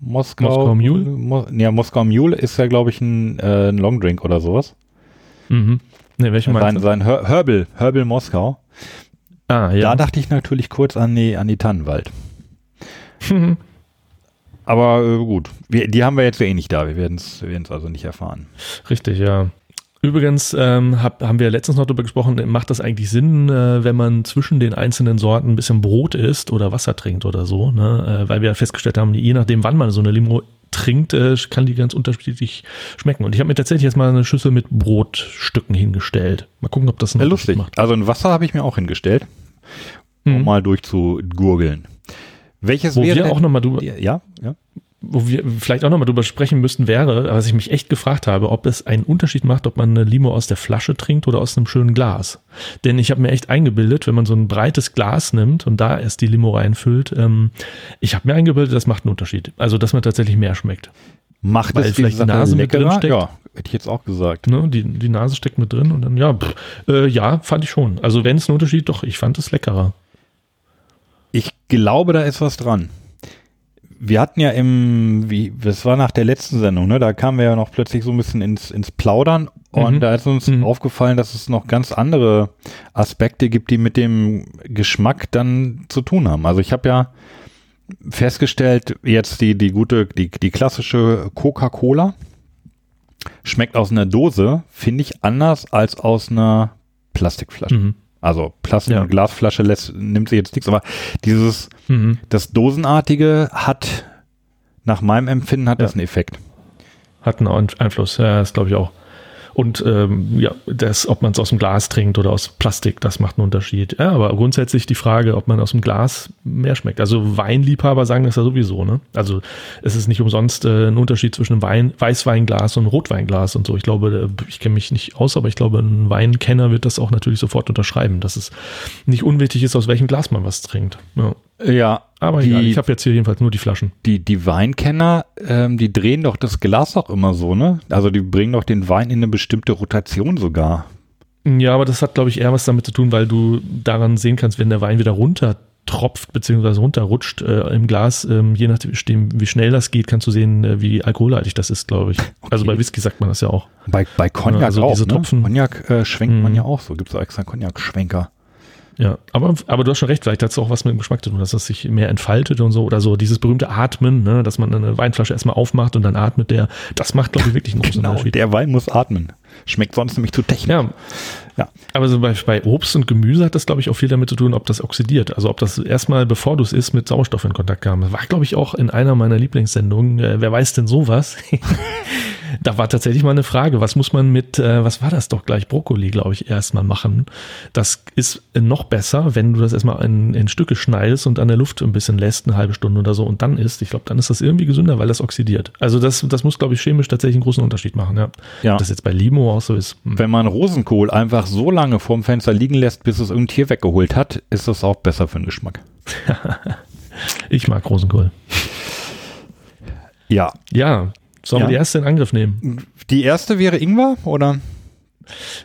Moskau. Moskau Mule? Mo, ja, Moskau Mule ist ja, glaube ich, ein, äh, ein Longdrink oder sowas. Mhm. Ne, welche Sein, sein Her Herbal, Herbal Moskau. Ah, Da ja. dachte ich natürlich kurz an die, an die Tannenwald. Aber äh, gut, wir, die haben wir jetzt ja eh nicht da. Wir werden es also nicht erfahren. Richtig, ja. Übrigens ähm, hab, haben wir letztens noch darüber gesprochen, macht das eigentlich Sinn, äh, wenn man zwischen den einzelnen Sorten ein bisschen Brot isst oder Wasser trinkt oder so, ne? äh, weil wir ja festgestellt haben, je nachdem, wann man so eine Limo trinkt, äh, kann die ganz unterschiedlich schmecken. Und ich habe mir tatsächlich jetzt mal eine Schüssel mit Brotstücken hingestellt. Mal gucken, ob das einen Ja, lustig. Also ein Wasser habe ich mir auch hingestellt, um Mhm. mal durchzugurgeln. Welches Wo wäre wir denn- auch noch mal drüber, Ja, ja. wo wir vielleicht auch nochmal drüber sprechen müssten, wäre, was ich mich echt gefragt habe, ob es einen Unterschied macht, ob man eine Limo aus der Flasche trinkt oder aus einem schönen Glas. Denn ich habe mir echt eingebildet, wenn man so ein breites Glas nimmt und da erst die Limo reinfüllt, ähm, ich habe mir eingebildet, das macht einen Unterschied. Also, dass man tatsächlich mehr schmeckt. Macht Weil es die vielleicht die Nase mit drin steckt? Ja, hätte ich jetzt auch gesagt. Ne? Die, die Nase steckt mit drin und dann, ja, pff, äh, ja, fand ich schon. Also, wenn es einen Unterschied, doch, ich fand es leckerer. Ich glaube, da ist was dran. Wir hatten ja im, wie, das war nach der letzten Sendung, ne? Da kamen wir ja noch plötzlich so ein bisschen ins, ins Plaudern und Mhm. da ist uns Mhm. aufgefallen, dass es noch ganz andere Aspekte gibt, die mit dem Geschmack dann zu tun haben. Also ich habe ja festgestellt, jetzt die, die gute, die, die klassische Coca-Cola schmeckt aus einer Dose, finde ich, anders als aus einer Plastikflasche. Mhm. Also Plastik- Ja. und Glasflasche lässt, nimmt sie jetzt nichts, aber dieses, Mhm. das Dosenartige hat, nach meinem Empfinden, hat Ja. das einen Effekt. Hat einen Ein- Einfluss, ja, das glaube ich auch. Und ähm, ja, das, ob man es aus dem Glas trinkt oder aus Plastik, das macht einen Unterschied. Ja, aber grundsätzlich die Frage, ob man aus dem Glas mehr schmeckt. Also Weinliebhaber sagen das ja sowieso, ne? Also es ist nicht umsonst äh, ein Unterschied zwischen einem Wein, Weißweinglas und einem Rotweinglas und so. Ich glaube, äh, ich kenne mich nicht aus, aber ich glaube, ein Weinkenner wird das auch natürlich sofort unterschreiben, dass es nicht unwichtig ist, aus welchem Glas man was trinkt. Ja. Ja, Aber die, egal, ich habe jetzt hier jedenfalls nur die Flaschen. die, die Weinkenner, ähm, die drehen doch das Glas auch immer so, ne? Also die bringen doch den Wein in eine bestimmte Rotation sogar. Ja, aber das hat, glaube ich, eher was damit zu tun, weil du daran sehen kannst, wenn der Wein wieder runter tropft bzw. runterrutscht äh, im Glas, ähm, je nachdem, wie schnell das geht, kannst du sehen, äh, wie alkoholhaltig das ist, glaube ich. Also bei Whisky sagt man das ja auch. Bei, bei Cognac Also auch, diese ne? Tropfen- Cognac äh, schwenkt man Mhm. ja auch so. Gibt es auch extra Cognac-Schwenker. Ja, aber, aber du hast schon recht, vielleicht hat es auch was mit dem Geschmack zu tun, dass das sich mehr entfaltet und so oder so. Dieses berühmte Atmen, ne, dass man eine Weinflasche erstmal aufmacht und dann atmet der, das macht, glaube ich, wirklich einen großen Genau, Unterschied. der Wein muss atmen. Schmeckt sonst nämlich zu technisch. Ja, Ja. aber so bei, bei Obst und Gemüse hat das, glaube ich, auch viel damit zu tun, ob das oxidiert. Also ob das erstmal, bevor du es isst, mit Sauerstoff in Kontakt kam. Das war, glaube ich, auch in einer meiner Lieblingssendungen. Äh, wer weiß denn sowas? da war tatsächlich mal eine Frage, was muss man mit, äh, was war das doch gleich, Brokkoli, glaube ich, erstmal machen. Das ist noch besser, wenn du das erstmal in, in Stücke schneidest und an der Luft ein bisschen lässt, eine halbe Stunde oder so und dann isst. Ich glaube, dann ist das irgendwie gesünder, weil das oxidiert. Also das, das muss, glaube ich, chemisch tatsächlich einen großen Unterschied machen. Ja. Ja. Ob das jetzt bei Limo auch so ist. hm. Wenn man Rosenkohl einfach so lange vorm Fenster liegen lässt, bis es irgendein Tier weggeholt hat, ist das auch besser für den Geschmack. Ich mag Rosenkohl. Ja. Ja, sollen Ja. wir die erste in Angriff nehmen? Die erste wäre Ingwer, oder?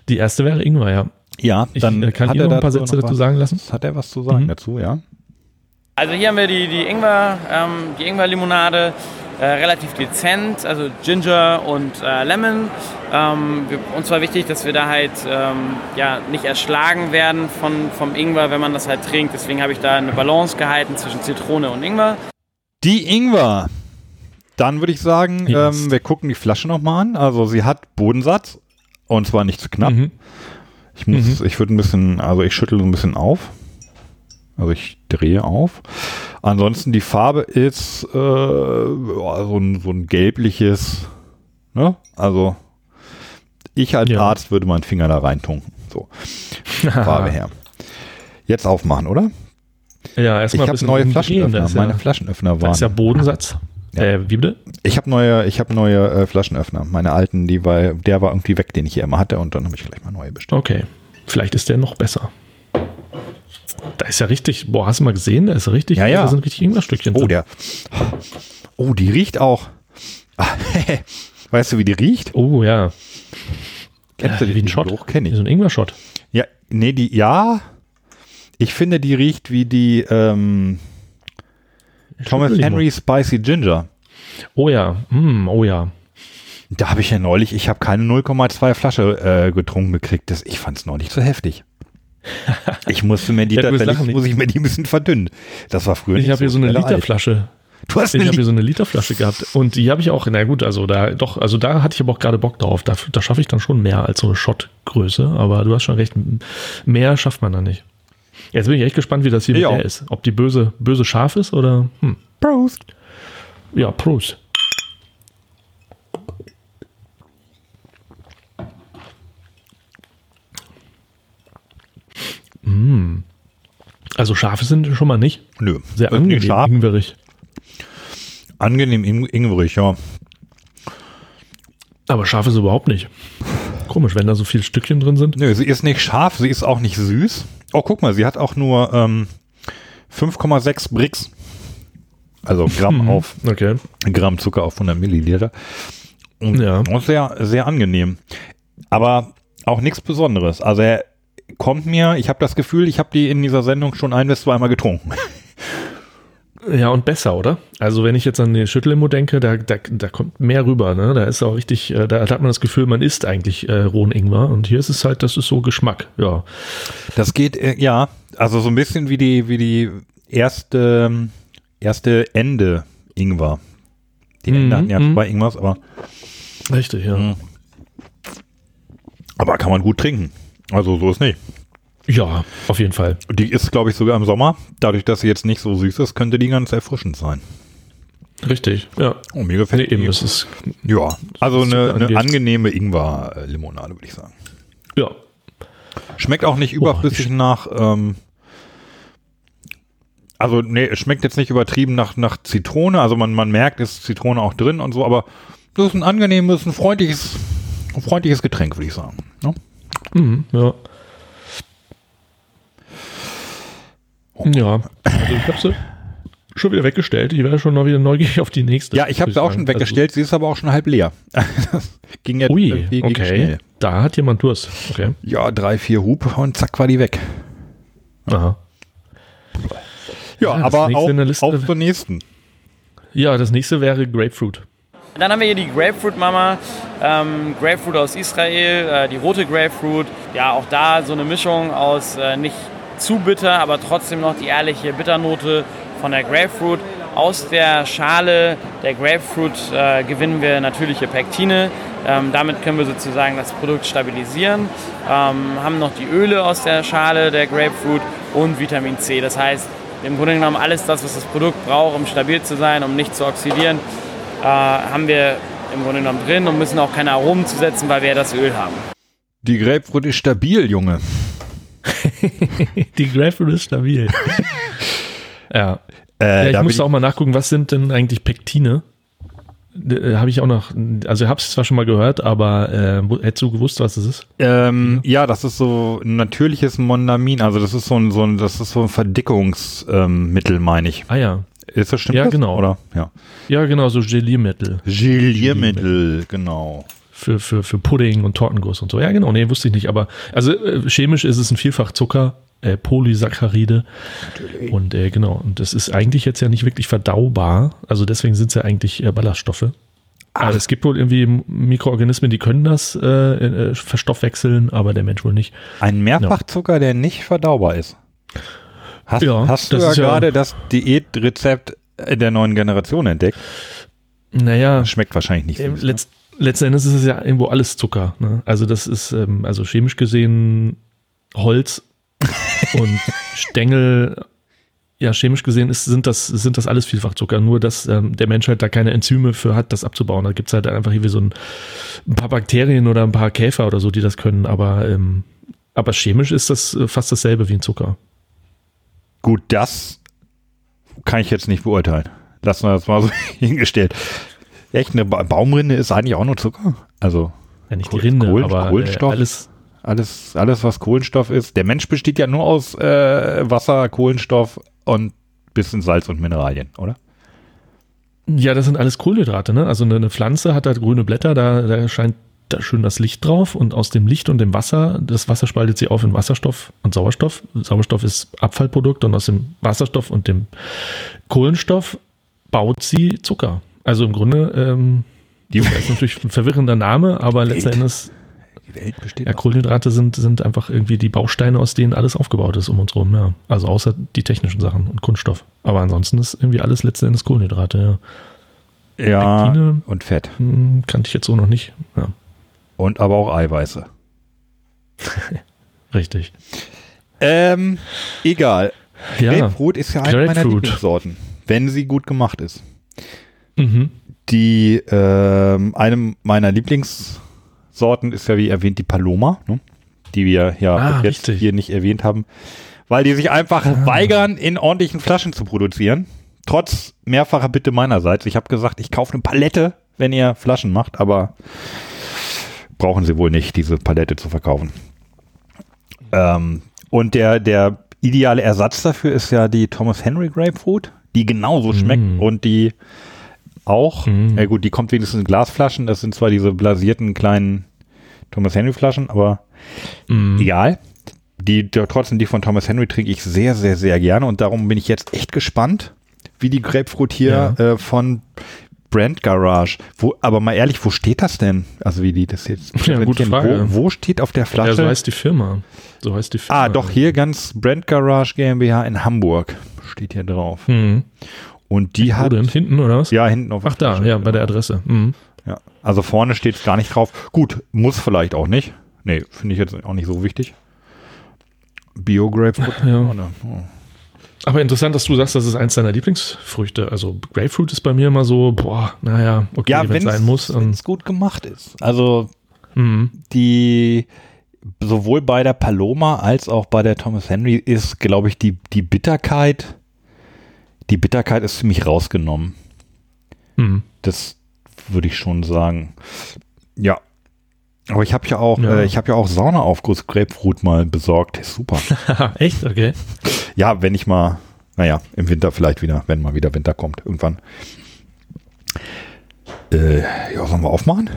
Die erste wäre Ingwer, ja. Ja, Ich dann äh, kann er noch ein paar Sätze dazu was- sagen lassen. Hat er was zu sagen Mhm. dazu, ja? Also hier haben wir die, die Ingwer, ähm, die Ingwer-Limonade, äh, relativ dezent, also Ginger und äh, Lemon. Ähm, wir, uns war wichtig, dass wir da halt ähm, ja, nicht erschlagen werden von, vom Ingwer, wenn man das halt trinkt. Deswegen habe ich da eine Balance gehalten zwischen Zitrone und Ingwer. Die Ingwer. Dann würde ich sagen, Yes. ähm, wir gucken die Flasche nochmal an. Also sie hat Bodensatz und zwar nicht zu knapp. Mhm. Ich muss, ich würde ein bisschen, also ich schüttel so ein bisschen auf. Also ich drehe auf. Ansonsten die Farbe ist äh, ja, so, ein, so ein gelbliches, ne? Also ich als Ja. Arzt würde meinen Finger da reintunken. So, Farbe her. Jetzt aufmachen, oder? Ja, erstmal Ich ein habe bisschen neue Flaschenöffner. Ist, Meine ja, Flaschenöffner waren. ist ja Bodensatz. Ja. Äh, wie bitte? Ich habe neue, ich habe neue äh, Flaschenöffner. Meine alten, die war, der war irgendwie weg, den ich hier immer hatte, und dann habe ich gleich mal neue bestellt. Okay. Vielleicht ist der noch besser. Da ist ja richtig, boah, hast du mal gesehen? Da ist ja richtig, Ja, ja. da sind richtig Ingwerstückchen Oh, drin. der. Oh, die riecht auch. weißt du, wie die riecht? Oh, ja. Kennst du Äh, die? wie ein Shot. Geruch kenne Wie so ich. ein Ingwer-Shot. Ja, nee, die, ja. Ich finde, die riecht wie die ähm, Thomas. Henry Spicy Ginger. Oh ja, mm, oh ja. Da habe ich ja neulich, ich habe keine 0,2 Flasche äh, getrunken gekriegt. Das, ich fand es neulich zu heftig. Ich musste mir die Ja, tatsächlich, muss ich mir die ein bisschen verdünnen. Das war früher Ich nicht habe hier so eine. Literflasche. Du hast Ich habe hier so eine Literflasche gehabt und die habe ich auch, na gut, also da doch, also da hatte ich aber auch gerade Bock drauf. Da, da schaffe ich dann schon mehr als so eine Shot-Größe, aber du hast schon recht, mehr schafft man da nicht. Jetzt bin ich echt gespannt, wie das hier Ja. mit der ist. Ob die böse, böse scharf ist oder hm. Prost. Ja, Prost. Mm. Also scharfe sind schon mal nicht. Nö. Sehr angenehm, scharf. ingwerig. Angenehm ing ingwerig, ja. Aber scharf ist überhaupt nicht. Komisch, wenn da so viele Stückchen drin sind. Nö, sie ist nicht scharf, sie ist auch nicht süß. Oh, guck mal, sie hat auch nur ähm, 5,6 Brix. Also Gramm Mhm. auf Okay. Gramm Zucker auf 100 Milliliter. Und Ja. auch sehr, sehr angenehm. Aber auch nichts Besonderes. Also er kommt mir, ich habe das Gefühl, ich habe die in dieser Sendung schon ein bis zweimal getrunken. Ja, und besser, oder? Also, wenn ich jetzt an die Schüttelimo denke, da, da, da kommt mehr rüber, ne? Da ist auch richtig, äh, da hat man das Gefühl, man isst eigentlich äh, rohen Ingwer. Und hier ist es halt, das ist so Geschmack, ja. Das geht, äh, ja, also so ein bisschen wie die, wie die erste, erste Ende Ingwer. Die Ende Mhm, hatten ja mhm. zwei Ingwers, aber, Richtig, ja. Mhm. aber kann man gut trinken. Also so ist nicht. Ja, auf jeden Fall. Die ist, glaube ich, sogar im Sommer. Dadurch, dass sie jetzt nicht so süß ist, könnte die ganz erfrischend sein. Richtig, ja. Oh, mir Nee, gefällt eben, die. es ist, Ja, also eine, eine angenehme Ingwer-Limonade, würde ich sagen. ja. Schmeckt auch nicht überflüssig nach, ähm, also nee, es schmeckt jetzt nicht übertrieben nach, nach Zitrone, also man, man merkt, ist Zitrone auch drin und so, aber das ist ein angenehmes, ein freundliches, ein freundliches Getränk, würde ich sagen. Ne? Mhm, ja. Ja, also ich habe sie schon wieder weggestellt. Ich wäre schon noch wieder neugierig auf die nächste. Ja, ich habe sie auch sagen. schon weggestellt, sie ist aber auch schon halb leer. Das ging jetzt Also, ui, ging okay. schnell. Da hat jemand Durst. Okay. Ja, drei, vier Hub und zack war die weg. Aha. Ja, Ja, das aber nächste auch, in der Liste- auf zur nächsten. Ja, das nächste wäre Grapefruit. Dann haben wir hier die Grapefruit Mama, ähm, Grapefruit aus Israel, äh, die rote Grapefruit. Ja, auch da so eine Mischung aus äh, nicht zu bitter, aber trotzdem noch die ehrliche Bitternote von der Grapefruit. Aus der Schale der Grapefruit äh, gewinnen wir natürliche Pektine. Ähm, damit können wir sozusagen das Produkt stabilisieren. Ähm, haben noch die Öle aus der Schale der Grapefruit und Vitamin C. Das heißt, im Grunde genommen alles das, was das Produkt braucht, um stabil zu sein, um nicht zu oxidieren, äh, haben wir im Grunde genommen drin und müssen auch keine Aromen zusetzen, weil wir ja das Öl haben. Die Grapefruit ist stabil, Junge. Die Grapefruit ist stabil. ja. Äh, ja. Ich musste auch mal nachgucken, was sind denn eigentlich Pektine? Äh, Habe ich auch noch, also ich habe es zwar schon mal gehört, aber äh, hättest du gewusst, was das ist? Ähm, ja, das ist so ein natürliches Mondamin, also das ist so ein, so ein, das ist so ein Verdickungsmittel, ähm, meine ich. Ah ja. Ist das stimmt? Ja, das? genau. Oder? Ja. Ja, genau, so Geliermittel Geliermittel, genau. Für, für, für Pudding und Tortenguss und so. Ja, genau, nee, wusste ich nicht. Aber also äh, chemisch ist es ein Vielfachzucker, äh, Polysaccharide. Und äh, genau, und das ist eigentlich jetzt ja nicht wirklich verdaubar. Also deswegen sind es ja eigentlich äh, Ballaststoffe. Aber es gibt wohl irgendwie Mikroorganismen, die können das äh, äh, verstoffwechseln, aber der Mensch wohl nicht. Ein Mehrfachzucker, der nicht verdaubar ist. Hast, Ja, hast du ja ist ja- gerade das Diätrezept der neuen Generation entdeckt? Naja, Schmeckt wahrscheinlich nicht ne? letzt, letzten Endes ist es ja irgendwo alles Zucker. Ne? Also das ist ähm, also chemisch gesehen Holz und Stängel. Ja, chemisch gesehen ist, sind, das, sind das alles Vielfachzucker, nur dass ähm, der Mensch halt da keine Enzyme für hat, das abzubauen. Da gibt's halt einfach irgendwie so ein, ein paar Bakterien oder ein paar Käfer oder so, die das können, aber, ähm, aber chemisch ist das äh, fast dasselbe wie ein Zucker. Gut, das kann ich jetzt nicht beurteilen. Lassen wir das mal so hingestellt. Echt, eine ba Baumrinde ist eigentlich auch nur Zucker. Also Ja, nicht Kohl- die Rinde, Kohlen- aber Kohlenstoff? Äh, alles, alles, alles, was Kohlenstoff ist. Der Mensch besteht ja nur aus äh, Wasser, Kohlenstoff und bisschen Salz und Mineralien, oder? Ja, das sind alles Kohlenhydrate, ne? Also eine, eine Pflanze hat halt grüne Blätter, da, da scheint da schön das Licht drauf und aus dem Licht und dem Wasser, das Wasser spaltet sie auf in Wasserstoff und Sauerstoff. Sauerstoff ist Abfallprodukt und aus dem Wasserstoff und dem Kohlenstoff baut sie Zucker. Also im Grunde, ähm, Die, das ist natürlich ein verwirrender Name, aber letzten Welt. Endes, die Welt besteht ja, Kohlenhydrate sind, sind einfach irgendwie die Bausteine, aus denen alles aufgebaut ist um uns rum, ja. Also außer die technischen Sachen und Kunststoff. Aber ansonsten ist irgendwie alles letzten Endes Kohlenhydrate, ja. ja, Pektine. und Fett. Hm, kannte ich jetzt so noch nicht. Ja, Und aber auch Eiweiße. richtig. Ähm, egal. Ja. Grapefruit ist ja eine meiner. Lieblingssorten, wenn sie gut gemacht ist. Mhm. Die, ähm, eine meiner Lieblingssorten ist ja wie erwähnt die Paloma, ne? die wir ja Ah, jetzt richtig. hier nicht erwähnt haben, weil die sich einfach weigern, in ordentlichen Flaschen zu produzieren. Trotz mehrfacher Bitte meinerseits. Ich habe gesagt, ich kaufe eine Palette, wenn ihr Flaschen macht, aber brauchen sie wohl nicht, diese Palette zu verkaufen. Ähm, und der, der ideale Ersatz dafür ist ja die Thomas Henry Grapefruit, die genauso schmeckt Mm. und die auch, Mm. ja gut, die kommt wenigstens in Glasflaschen, das sind zwar diese blasierten kleinen Thomas Henry Flaschen, aber Mhm. egal. Die, trotzdem die von Thomas Henry trinke ich sehr, sehr, sehr gerne und darum bin ich jetzt echt gespannt, wie die Grapefruit hier äh, von Brand Garage. Wo, aber mal ehrlich, wo steht das denn? Also wie die das jetzt Ja, gute. Frage. Wo, wo steht auf der Flasche? Ja, so heißt die Firma. So heißt die Firma. ah, doch, hier ganz Brand Garage GmbH in Hamburg steht hier drauf. Mhm. Und die Wo hat, denn? Hinten oder was? ja, hinten auf der Ach da, ja, bei der Adresse. Mhm. Ja. Also vorne steht es gar nicht drauf. Gut, muss vielleicht auch nicht. Nee, finde ich jetzt auch nicht so wichtig. Bio-Grapefruit. Ja. Oder? Oh. Aber interessant, dass du sagst, das ist eins deiner Lieblingsfrüchte. Also Grapefruit ist bei mir immer so, boah, naja, okay, Ja, wenn wenn es sein muss. es Und, gut gemacht ist. Also mhm. die sowohl bei der Paloma als auch bei der Thomas Henry ist, glaube ich, die, die Bitterkeit, die Bitterkeit ist ziemlich rausgenommen. Mhm. Das würde ich schon sagen. Ja. Aber ich habe ja auch, Ja. Äh, ich habe ja auch Saunaaufguss Grapefruit mal besorgt. Ist super. Echt? Okay. ja, wenn ich mal Naja, im Winter vielleicht wieder, wenn mal wieder Winter kommt, irgendwann. Äh, ja, sollen wir aufmachen?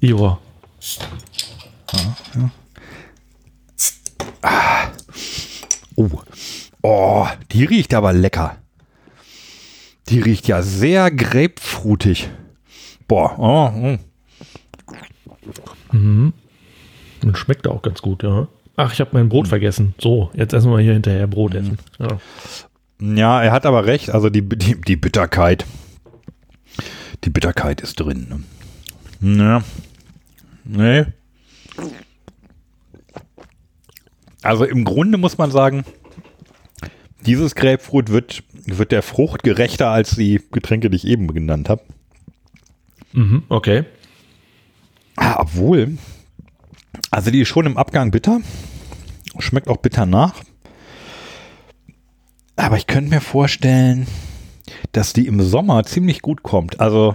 Joa. Oh. Oh, die riecht aber lecker. Die riecht ja sehr grapefruitig. Boah, oh, oh. Und schmeckt auch ganz gut, ja. Ach, ich habe mein Brot vergessen. So, jetzt essen wir hier hinterher Brot essen. Ja. Ja, er hat aber recht. Also die, die, die Bitterkeit. Die Bitterkeit ist drin. Ne? Ja. Nee. Also im Grunde muss man sagen, dieses Grapefruit wird, wird der Frucht gerechter als die Getränke, die ich eben genannt habe. Mhm, okay. Ah, obwohl, also die ist schon im Abgang bitter. Schmeckt auch bitter nach. Aber ich könnte mir vorstellen, dass die im Sommer ziemlich gut kommt. Also,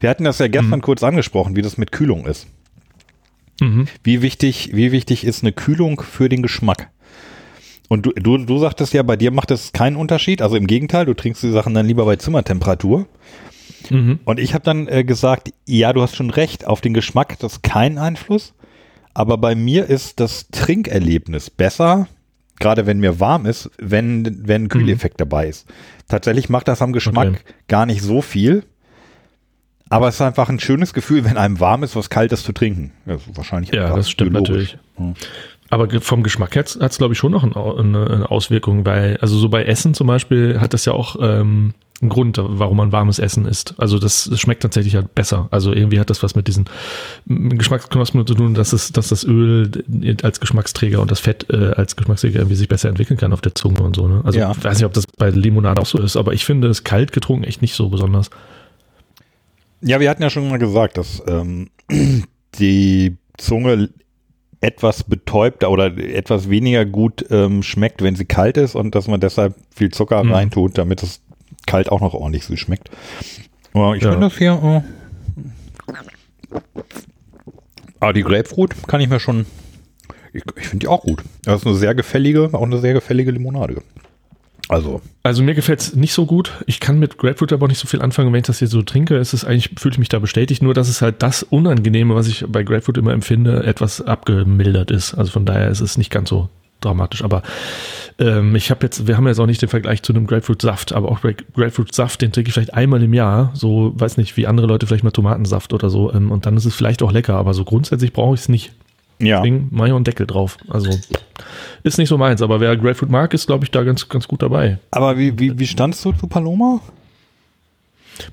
wir hatten das ja gestern kurz angesprochen, wie das mit Kühlung ist. Mhm. Wie wichtig, wie wichtig ist eine Kühlung für den Geschmack? Und du, du, du sagtest ja, bei dir macht das keinen Unterschied. Also im Gegenteil, du trinkst die Sachen dann lieber bei Zimmertemperatur. Mhm. Und ich habe dann äh, gesagt, ja, du hast schon recht, auf den Geschmack hat das keinen Einfluss. Aber bei mir ist das Trinkerlebnis besser, gerade wenn mir warm ist, wenn, wenn ein Kühleffekt dabei ist. Tatsächlich macht das am Geschmack Okay. gar nicht so viel. Aber es ist einfach ein schönes Gefühl, wenn einem warm ist, was Kaltes zu trinken. Ja, ist wahrscheinlich Ja, das stimmt biologisch. natürlich. Aber vom Geschmack her hat es, glaube ich, schon noch eine, eine Auswirkung. Bei, also so bei Essen zum Beispiel hat das ja auch ähm, einen Grund, warum man warmes Essen isst. Also das, das schmeckt tatsächlich halt besser. Also irgendwie hat das was mit diesen Geschmacksknospen zu tun, dass, es, dass das Öl als Geschmacksträger und das Fett äh, als Geschmacksträger irgendwie sich besser entwickeln kann auf der Zunge und so. Ne? Also Ja. ich weiß nicht, ob das bei Limonade auch so ist, aber ich finde es kalt getrunken echt nicht so besonders. Ja, wir hatten ja schon mal gesagt, dass ähm, die Zunge etwas betäubter oder etwas weniger gut ähm, schmeckt, wenn sie kalt ist und dass man deshalb viel Zucker Mhm. reintut, damit es kalt auch noch ordentlich süß schmeckt. Aber ich Ja. finde das hier. Äh, aber die Grapefruit kann ich mir schon. Ich, ich finde die auch gut. Das ist eine sehr gefällige, auch eine sehr gefällige Limonade. Also, Also mir gefällt es nicht so gut. Ich kann mit Grapefruit aber auch nicht so viel anfangen. Wenn ich das hier so trinke, ist eigentlich, fühle ich mich da bestätigt. Nur, dass es halt das Unangenehme, was ich bei Grapefruit immer empfinde, etwas abgemildert ist. Also von daher ist es nicht ganz so dramatisch. Aber ähm, ich habe jetzt, wir haben jetzt auch nicht den Vergleich zu einem Grapefruit-Saft, aber auch Gra- Grapefruit-Saft, den trinke ich vielleicht einmal im Jahr. So, weiß nicht, wie andere Leute vielleicht mal Tomatensaft oder so. Ähm, und dann ist es vielleicht auch lecker, aber so grundsätzlich brauche ich es nicht. Ja. Deswegen mache ich einen Deckel drauf. Also ist nicht so meins, aber wer Grapefruit mag, ist, glaube ich, da ganz, ganz gut dabei. Aber wie, wie, wie standst du zu Paloma?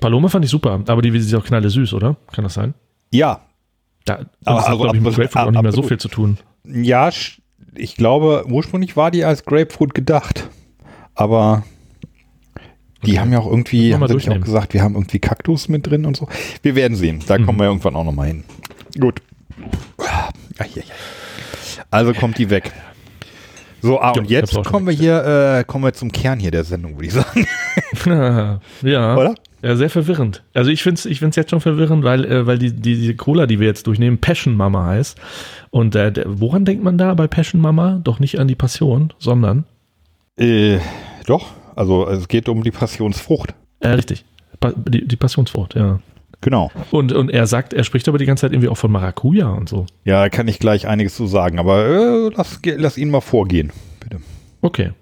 Paloma fand ich super, aber die ist auch knalle süß, oder? Kann das sein? Ja, Da Aber das hat, also glaube ich, mit Grapefruit auch nicht mehr so viel zu tun. Ja, ich glaube, ursprünglich war die als Grapefruit gedacht. Aber die Okay. haben ja auch irgendwie, haben sie nicht auch gesagt, wir haben irgendwie Kaktus mit drin und so. Wir werden sehen. Da Mhm. kommen wir irgendwann auch nochmal hin. Gut. Also kommt die weg. So, ah, und ich jetzt kommen wir hier, äh, kommen wir zum Kern hier der Sendung, würde ich sagen. ja. Oder? Ja, sehr verwirrend. Also ich finde es ich find's jetzt schon verwirrend, weil, äh, weil die, die, die Cola, die wir jetzt durchnehmen, Passion Mama heißt. Und äh, der, woran denkt man da bei Passion Mama? Doch nicht an die Passion, sondern Äh, doch, also es geht um die Passionsfrucht. äh, richtig. Pa die, die Passionsfrucht, ja. Genau. Und, und er sagt, er spricht aber die ganze Zeit irgendwie auch von Maracuja und so. Ja, da kann ich gleich einiges zu sagen, aber äh, lass, lass ihn mal vorgehen, bitte. Okay.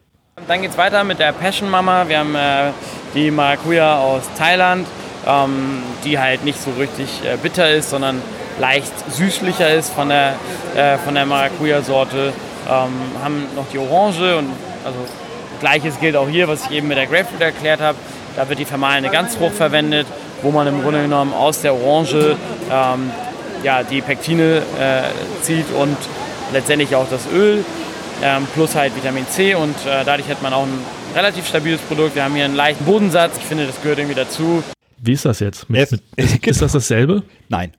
Dann geht's weiter mit der Passion Mama. Wir haben äh, die Maracuja aus Thailand, ähm, die halt nicht so richtig äh, bitter ist, sondern leicht süßlicher ist von der, äh, von der Maracuja-Sorte. Ähm, haben noch die Orange und also gleiches gilt auch hier, was ich eben mit der Grapefruit erklärt habe. Da wird die vermahlene Ganzfrucht verwendet, wo man im Grunde genommen aus der Orange ähm, ja, die Pektine äh, zieht und letztendlich auch das Öl ähm, plus halt Vitamin C und äh, dadurch hat man auch ein relativ stabiles Produkt. Wir haben hier einen leichten Bodensatz. Ich finde, das gehört irgendwie dazu. Wie ist das jetzt? Mit, mit, ist, ist das dasselbe? Nein.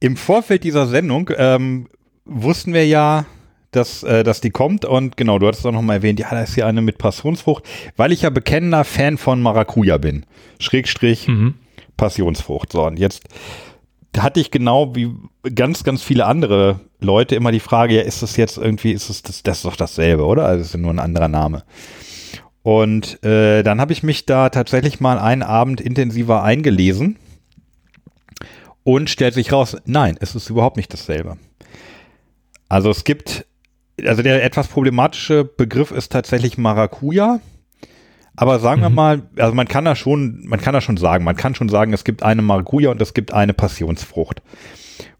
Im Vorfeld dieser Sendung ähm, wussten wir ja, dass, äh, dass die kommt und genau, du hattest auch noch mal erwähnt, ja, da ist hier eine mit Passionsfrucht, weil ich ja bekennender Fan von Maracuja bin. Schrägstrich Passionsfrucht. So, und jetzt hatte ich genau wie ganz, ganz viele andere Leute immer die Frage, ja, ist das jetzt irgendwie, ist das, das, das ist doch dasselbe, oder? Also es ist nur ein anderer Name. Und äh, dann habe ich mich da tatsächlich mal einen Abend intensiver eingelesen und stellt sich raus, nein, es ist überhaupt nicht dasselbe. Also es gibt, also der etwas problematische Begriff ist tatsächlich Maracuja. Aber sagen wir Mhm. mal, also man kann da schon, man kann da schon sagen, man kann schon sagen, es gibt eine Maracuja und es gibt eine Passionsfrucht.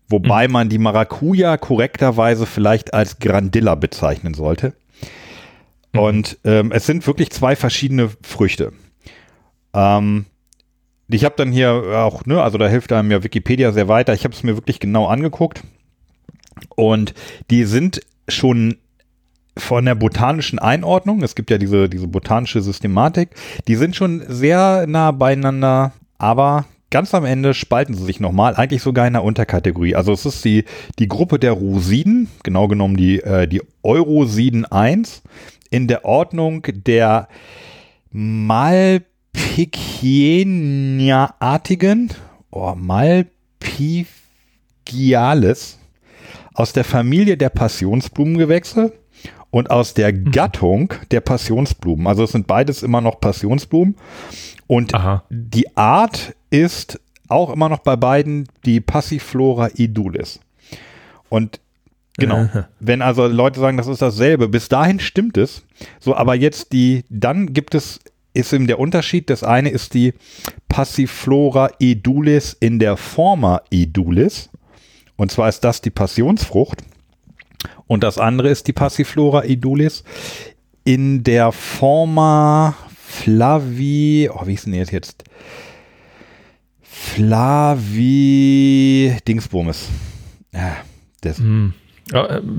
Wobei man die Maracuja korrekterweise vielleicht als Grandilla bezeichnen sollte. Und ähm, es sind wirklich zwei verschiedene Früchte. Ähm, ich habe dann hier auch, ne, also da hilft einem ja Wikipedia sehr weiter. Ich habe es mir wirklich genau angeguckt. Und die sind schon von der botanischen Einordnung, es gibt ja diese, diese botanische Systematik, die sind schon sehr nah beieinander, aber ganz am Ende spalten sie sich nochmal, eigentlich sogar in einer Unterkategorie. Also es ist die, die Gruppe der Rosiden, genau genommen die, äh, die Eurosiden 1, in der Ordnung der Malpichienia-artigen, oh, Malpigiales, aus der Familie der Passionsblumengewächse und aus der Gattung der Passionsblumen. Also es sind beides immer noch Passionsblumen. Und Aha. die Art ist auch immer noch bei beiden die Passiflora edulis. Und genau, wenn also Leute sagen, das ist dasselbe, bis dahin stimmt es. So, aber jetzt die, dann gibt es, ist eben der Unterschied, das eine ist die Passiflora edulis in der Forma edulis. Und zwar ist das die Passionsfrucht. Und das andere ist die Passiflora edulis in der Forma Flavi, oh, wie ist denn jetzt jetzt? Flavi Dingsbums. Ja, das. Äh,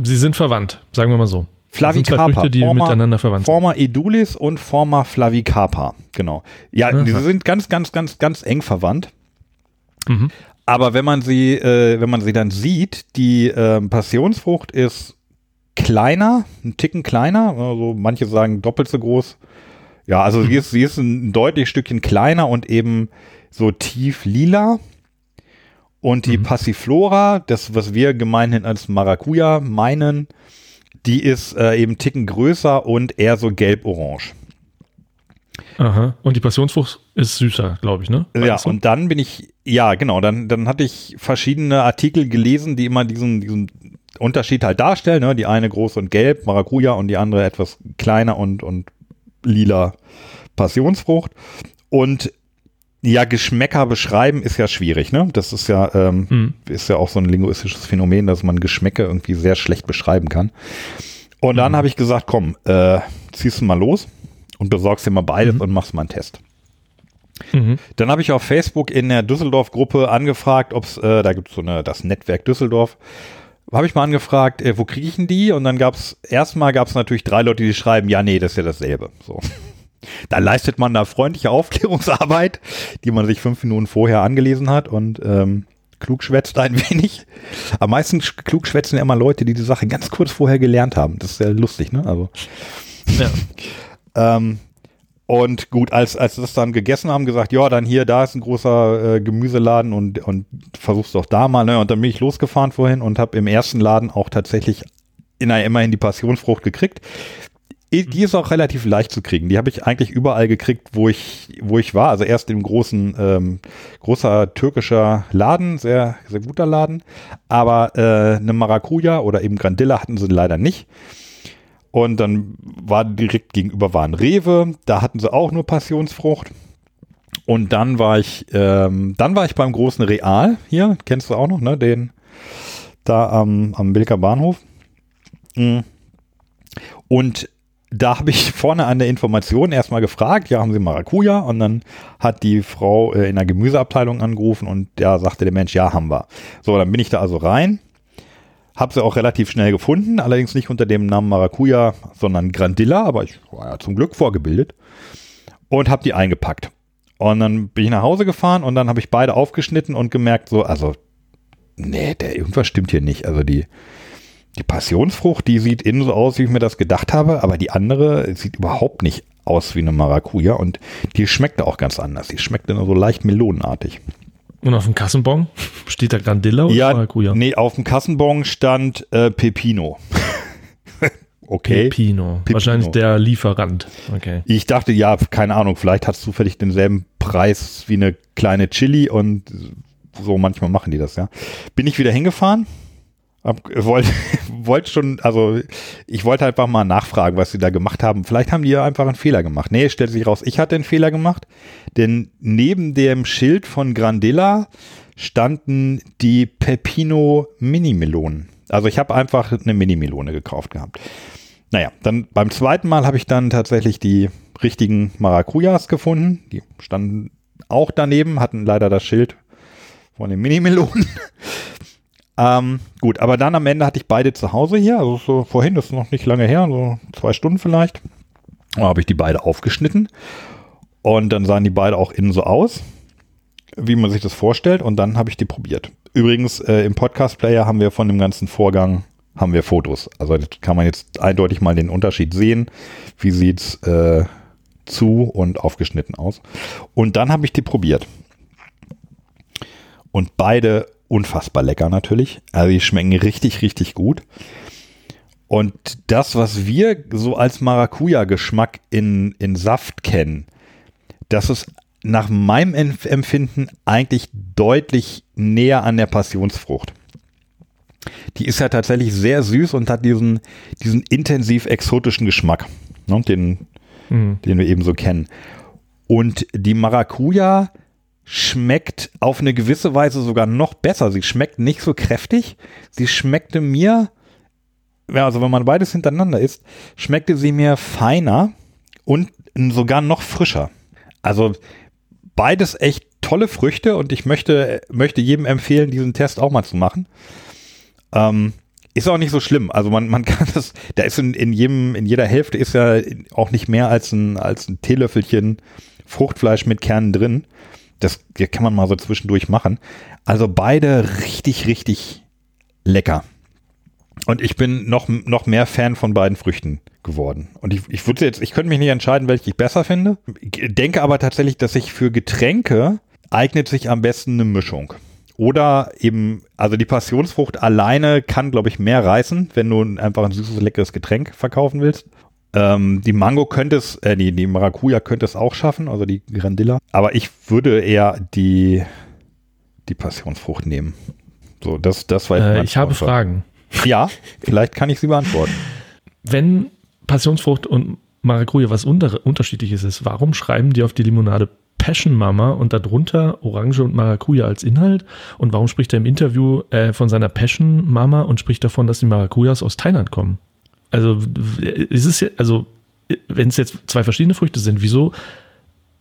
Sie sind verwandt, sagen wir mal so. Flavicarpa. Früchte, die miteinander verwandt sind. Forma edulis und Forma flavicarpa. Genau. Ja, Aha. die sind ganz, ganz, ganz, ganz eng verwandt. Mhm. Aber wenn man sie, äh, wenn man sie dann sieht, die ähm, Passionsfrucht ist kleiner, ein Ticken kleiner, also manche sagen doppelt so groß. Ja, also sie ist, sie ist ein deutlich Stückchen kleiner und eben so tief lila. Und die Mhm. Passiflora, das, was wir gemeinhin als Maracuja meinen, die ist äh, eben Ticken größer und eher so gelb-orange. Aha. Und die Passionsfrucht ist süßer, glaube ich, ne? Ja, du? und dann bin ich, ja, genau, dann, dann hatte ich verschiedene Artikel gelesen, die immer diesen, diesen Unterschied halt darstellen. Ne? Die eine groß und gelb, Maracuja, und die andere etwas kleiner und, und lila Passionsfrucht. Und ja, Geschmäcker beschreiben ist ja schwierig, ne? Das ist ja, ähm, Hm. ist ja auch so ein linguistisches Phänomen, dass man Geschmäcke irgendwie sehr schlecht beschreiben kann. Und dann habe ich gesagt, komm, äh, ziehst du mal los und besorgst dir mal beides und machst mal einen Test. Mhm. Dann habe ich auf Facebook in der Düsseldorf-Gruppe angefragt, ob es, äh, da gibt es so eine, das Netzwerk Düsseldorf, habe ich mal angefragt, äh, wo kriege ich denn die? Und dann gab es, erstmal gab es natürlich drei Leute, die schreiben, ja, nee, das ist ja dasselbe. So. Da leistet man da freundliche Aufklärungsarbeit, die man sich fünf Minuten vorher angelesen hat und ähm, klug schwätzt ein wenig. Am meisten klug schwätzen ja immer Leute, die die Sache ganz kurz vorher gelernt haben. Das ist ja lustig, ne? Also. Ja. Ähm, und gut, als, als wir das dann gegessen haben, gesagt, ja, dann hier, da ist ein großer äh, Gemüseladen und, und versuch's doch da mal. Ne? Und dann bin ich losgefahren vorhin und habe im ersten Laden auch tatsächlich in, immerhin die Passionsfrucht gekriegt. Die ist auch relativ leicht zu kriegen. Die habe ich eigentlich überall gekriegt, wo ich, wo ich war. Also erst im großen, ähm, großer türkischer Laden, sehr, sehr guter Laden. Aber äh, eine Maracuja oder eben Grandilla hatten sie leider nicht. Und dann war direkt gegenüber war Rewe, da hatten sie auch nur Passionsfrucht. Und dann war ich, ähm, dann war ich beim großen Real hier, kennst du auch noch, ne? Den da am, am Bilker Bahnhof. Mm. Und da habe ich vorne an der Information erstmal gefragt, ja, haben Sie Maracuja? Und dann hat die Frau äh, in der Gemüseabteilung angerufen und da sagte der Mensch, ja, haben wir. So, dann bin ich da also rein habe sie auch relativ schnell gefunden, allerdings nicht unter dem Namen Maracuja, sondern Grandilla, aber ich war ja zum Glück vorgebildet und habe die eingepackt. Und dann bin ich nach Hause gefahren und dann habe ich beide aufgeschnitten und gemerkt, so, also, nee, der, irgendwas stimmt hier nicht. Also die, die Passionsfrucht, die sieht innen so aus, wie ich mir das gedacht habe, aber die andere sieht überhaupt nicht aus wie eine Maracuja und die schmeckt auch ganz anders. Die schmeckt nur so leicht melonenartig. Und auf dem Kassenbon steht da Grandilla oder Ja, Maracuja? nee, auf dem Kassenbon stand äh, Pepino. okay. Pepino. Pepino. Wahrscheinlich der Lieferant. Okay. Ich dachte, ja, keine Ahnung, vielleicht hat es zufällig denselben Preis wie eine kleine Chili und so manchmal machen die das, ja. Bin ich wieder hingefahren, wollte wollt schon, also ich wollte einfach mal nachfragen, was sie da gemacht haben. Vielleicht haben die ja einfach einen Fehler gemacht. Nee, stellt sich raus, ich hatte einen Fehler gemacht, denn neben dem Schild von Grandilla standen die Pepino Mini-Melonen. Also ich habe einfach eine Mini-Melone gekauft gehabt. Naja, dann beim zweiten Mal habe ich dann tatsächlich die richtigen Maracujas gefunden. Die standen auch daneben, hatten leider das Schild von den Mini-Melonen. ähm, gut, aber dann am Ende hatte ich beide zu Hause hier. Also so vorhin, das ist noch nicht lange her, so zwei Stunden vielleicht. Da habe ich die beide aufgeschnitten. Und dann sahen die beide auch innen so aus, wie man sich das vorstellt. Und dann habe ich die probiert. Übrigens, äh, im Podcast-Player haben wir von dem ganzen Vorgang haben wir Fotos. Also kann man jetzt eindeutig mal den Unterschied sehen. Wie sieht's äh, zu und aufgeschnitten aus? Und dann habe ich die probiert. Und beide unfassbar lecker natürlich. Also die schmecken richtig, richtig gut. Und das, was wir so als Maracuja-Geschmack in, in Saft kennen, das ist nach meinem Empfinden eigentlich deutlich näher an der Passionsfrucht. Die ist ja tatsächlich sehr süß und hat diesen, diesen intensiv exotischen Geschmack, ne, den, mhm. den wir eben so kennen. Und die Maracuja schmeckt auf eine gewisse Weise sogar noch besser. Sie schmeckt nicht so kräftig. Sie schmeckte mir, also wenn man beides hintereinander isst, schmeckte sie mir feiner und sogar noch frischer. Also beides echt tolle Früchte und ich möchte, möchte jedem empfehlen, diesen Test auch mal zu machen. Ähm, ist auch nicht so schlimm. Also man, man kann das, da ist in, in jedem, in jeder Hälfte ist ja auch nicht mehr als ein, als ein Teelöffelchen Fruchtfleisch mit Kernen drin. Das kann man mal so zwischendurch machen. Also beide richtig, richtig lecker. Und ich bin noch, noch mehr Fan von beiden Früchten geworden. Und ich, ich würde jetzt, ich könnte mich nicht entscheiden, welche ich besser finde. Denke aber tatsächlich, dass sich für Getränke eignet sich am besten eine Mischung. Oder eben, also die Passionsfrucht alleine kann, glaube ich, mehr reißen, wenn du einfach ein süßes, leckeres Getränk verkaufen willst. Ähm, die Mango könnte es, äh, die, die Maracuja könnte es auch schaffen, also die Grandilla. Aber ich würde eher die, die Passionsfrucht nehmen. So, das, das war äh, Ich habe Fragen. Ja, vielleicht kann ich sie beantworten. Wenn Passionsfrucht und Maracuja was unter, unterschiedliches ist, warum schreiben die auf die Limonade Passion Mama und darunter Orange und Maracuja als Inhalt? Und warum spricht er im Interview äh, von seiner Passion Mama und spricht davon, dass die Maracujas aus Thailand kommen? Also ist es ja, also wenn es jetzt zwei verschiedene Früchte sind, wieso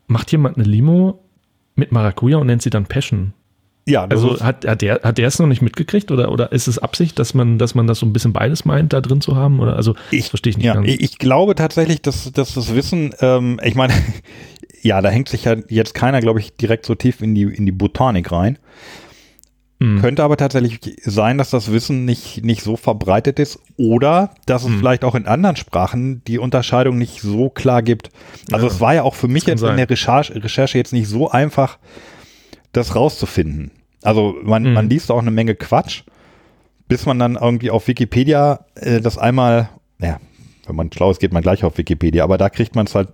macht jemand eine Limo mit Maracuja und nennt sie dann Passion? Ja, also hat, hat der hat der es noch nicht mitgekriegt oder oder ist es Absicht, dass man dass man das so ein bisschen beides meint, da drin zu haben oder also ich verstehe ich nicht. Ja, ganz. ich glaube tatsächlich, dass, dass das Wissen, ähm, ich meine, ja, da hängt sich ja jetzt keiner, glaube ich, direkt so tief in die in die Botanik rein. Mhm. Könnte aber tatsächlich sein, dass das Wissen nicht nicht so verbreitet ist oder dass es mhm. vielleicht auch in anderen Sprachen die Unterscheidung nicht so klar gibt. Also ja, es war ja auch für mich jetzt sein. in der Recherche, Recherche jetzt nicht so einfach das rauszufinden. Also man, mhm. man liest auch eine Menge Quatsch, bis man dann irgendwie auf Wikipedia äh, das einmal, ja, wenn man schlau ist, geht man gleich auf Wikipedia, aber da kriegt man es halt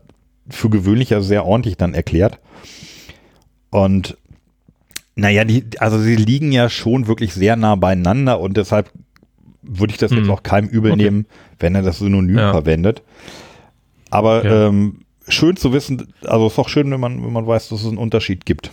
für gewöhnlich ja sehr ordentlich dann erklärt. Und naja, die, also sie liegen ja schon wirklich sehr nah beieinander und deshalb würde ich das mhm. jetzt auch keinem übel okay. nehmen, wenn er das Synonym ja. verwendet. Aber ja. ähm, schön zu wissen, also es ist auch schön, wenn man, wenn man weiß, dass es einen Unterschied gibt.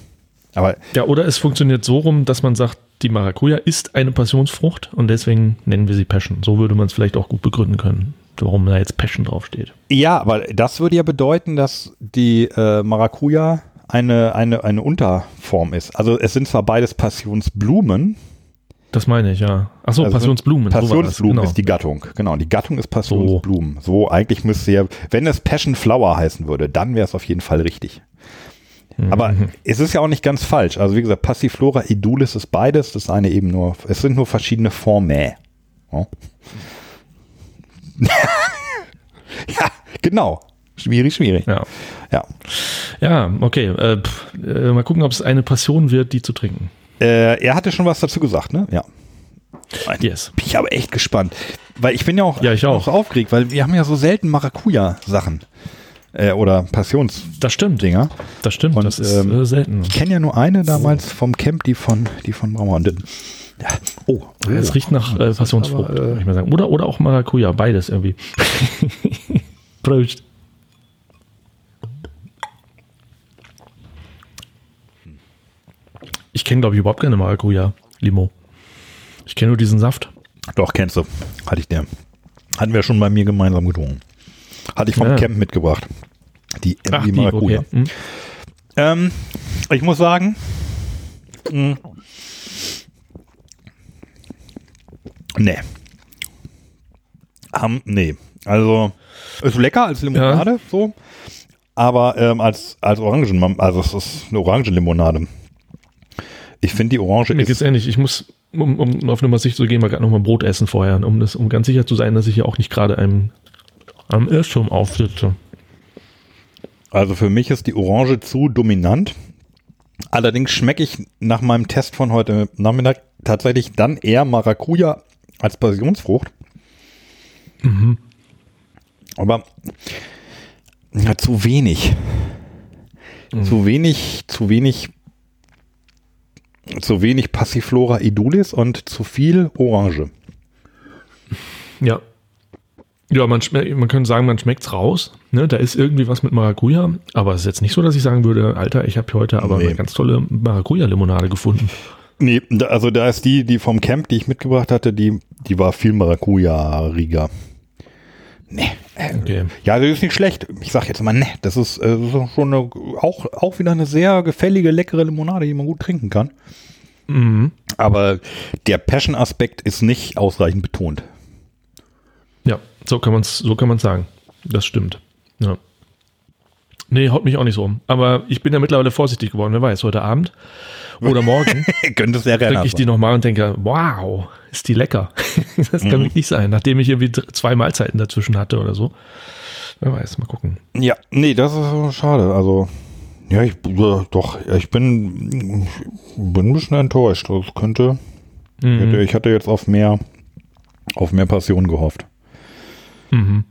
Aber ja, oder es funktioniert so rum, dass man sagt, die Maracuja ist eine Passionsfrucht und deswegen nennen wir sie Passion. So würde man es vielleicht auch gut begründen können, warum da jetzt Passion draufsteht. Ja, aber das würde ja bedeuten, dass die äh, Maracuja eine, eine, eine Unterform ist. Also es sind zwar beides Passionsblumen. Das meine ich, ja. Achso, also Passionsblumen. Passionsblumen genau. ist die Gattung. Genau, die Gattung ist Passionsblumen. So. so, eigentlich müsste ja, wenn es Passion Flower heißen würde, dann wäre es auf jeden Fall richtig. Aber mhm. es ist ja auch nicht ganz falsch. Also wie gesagt, Passiflora Edulis ist beides. Das eine eben nur, es sind nur verschiedene Formen. Ja. ja, genau. Schwierig, schwierig. Ja. Ja, ja okay. Äh, pff, äh, mal gucken, ob es eine Passion wird, die zu trinken. Äh, er hatte schon was dazu gesagt, ne? Ja. Yes. Bin ich aber echt gespannt. Weil ich bin ja auch, Ja, ich auch. so aufgeregt, weil wir haben ja so selten Maracuja-Sachen. Äh, oder Passionsdinger. Das stimmt. Das stimmt. Und, das ist ähm, äh, selten. Ich kenne ja nur eine damals vom Camp, die von, die von Brauer. Und ja, oh, oh. Es riecht nach äh, Passionsfrucht, aber, äh, ich mal sagen. Oder, oder auch Maracuja, beides irgendwie. Prost. Kenne, glaube ich, überhaupt keine Maracuja-Limo. Ich kenne nur diesen Saft. Doch, kennst du. Hatte ich dir. Hatten wir schon bei mir gemeinsam getrunken. Hatte ich vom Ja. Camp mitgebracht. Die MD Maracuja. okay. Hm. Ähm, ich muss sagen, mh, nee. Um, nee. Also, ist lecker als Limonade, so. Aber ähm, als, als Orangen, also es ist eine Orangenlimonade. Ich finde die Orange Mir geht's ist, ähnlich. Ich muss, um, um auf Nummer Sicht zu gehen, mal gerade noch mal Brot essen vorher, um, das, um ganz sicher zu sein, dass ich hier auch nicht gerade einem, am Irrtum aufsitze. also für mich ist die Orange zu dominant. Allerdings schmecke ich nach meinem Test von heute Nachmittag tatsächlich dann eher Maracuja als Passionsfrucht. Aber ja, zu wenig. Zu wenig, zu wenig, zu wenig Passiflora edulis und zu viel Orange. Ja. Ja, man, man könnte sagen, man schmeckt's raus. Ne? Da ist irgendwie was mit Maracuja. Aber es ist jetzt nicht so, dass ich sagen würde, Alter, ich habe heute aber Nee. eine ganz tolle Maracuja-Limonade gefunden. Nee, also da ist die, die vom Camp, die ich mitgebracht hatte, die, die war viel Maracuja-Riger. Nee. Okay. Ja, das ist nicht schlecht. Ich sag jetzt mal, ne, das ist, äh, schon eine, auch, auch wieder eine sehr gefällige, leckere Limonade, die man gut trinken kann. Mhm. Aber der Passion-Aspekt ist nicht ausreichend betont. Ja, so kann man es so kann man's sagen. Das stimmt. Ja. Nee, haut mich auch nicht so um. Aber ich bin ja mittlerweile vorsichtig geworden. Wer weiß, heute Abend oder morgen Könnte es sehr trinke ich die nochmal und denke, wow, ist die lecker. das kann wirklich nicht sein, nachdem ich irgendwie zwei Mahlzeiten dazwischen hatte oder so. Wer weiß, mal gucken. Ja, nee, das ist schade. Also, ja, ich, ja, doch, ja, ich bin, ich bin ein bisschen enttäuscht. Das könnte, ich, hätte, ich hatte jetzt auf mehr, auf mehr Passion gehofft. Mhm.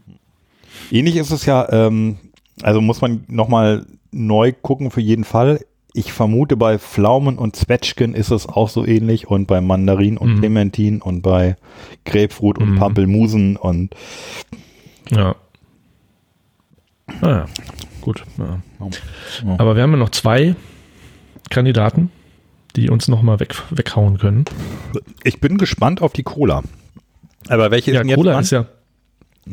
Ähnlich ist es ja, ähm, also muss man nochmal neu gucken für jeden Fall. Ich vermute, bei Pflaumen und Zwetschgen ist es auch so ähnlich und bei Mandarin und Mhm. Clementin und bei Grapefruit und Mhm. Pampelmusen und Ja. Naja, gut. Ja. Ja. Aber wir haben ja noch zwei Kandidaten, die uns nochmal weg, weghauen können. ich bin gespannt auf die Cola. Aber welche Ja, ist denn Cola jetzt ist ja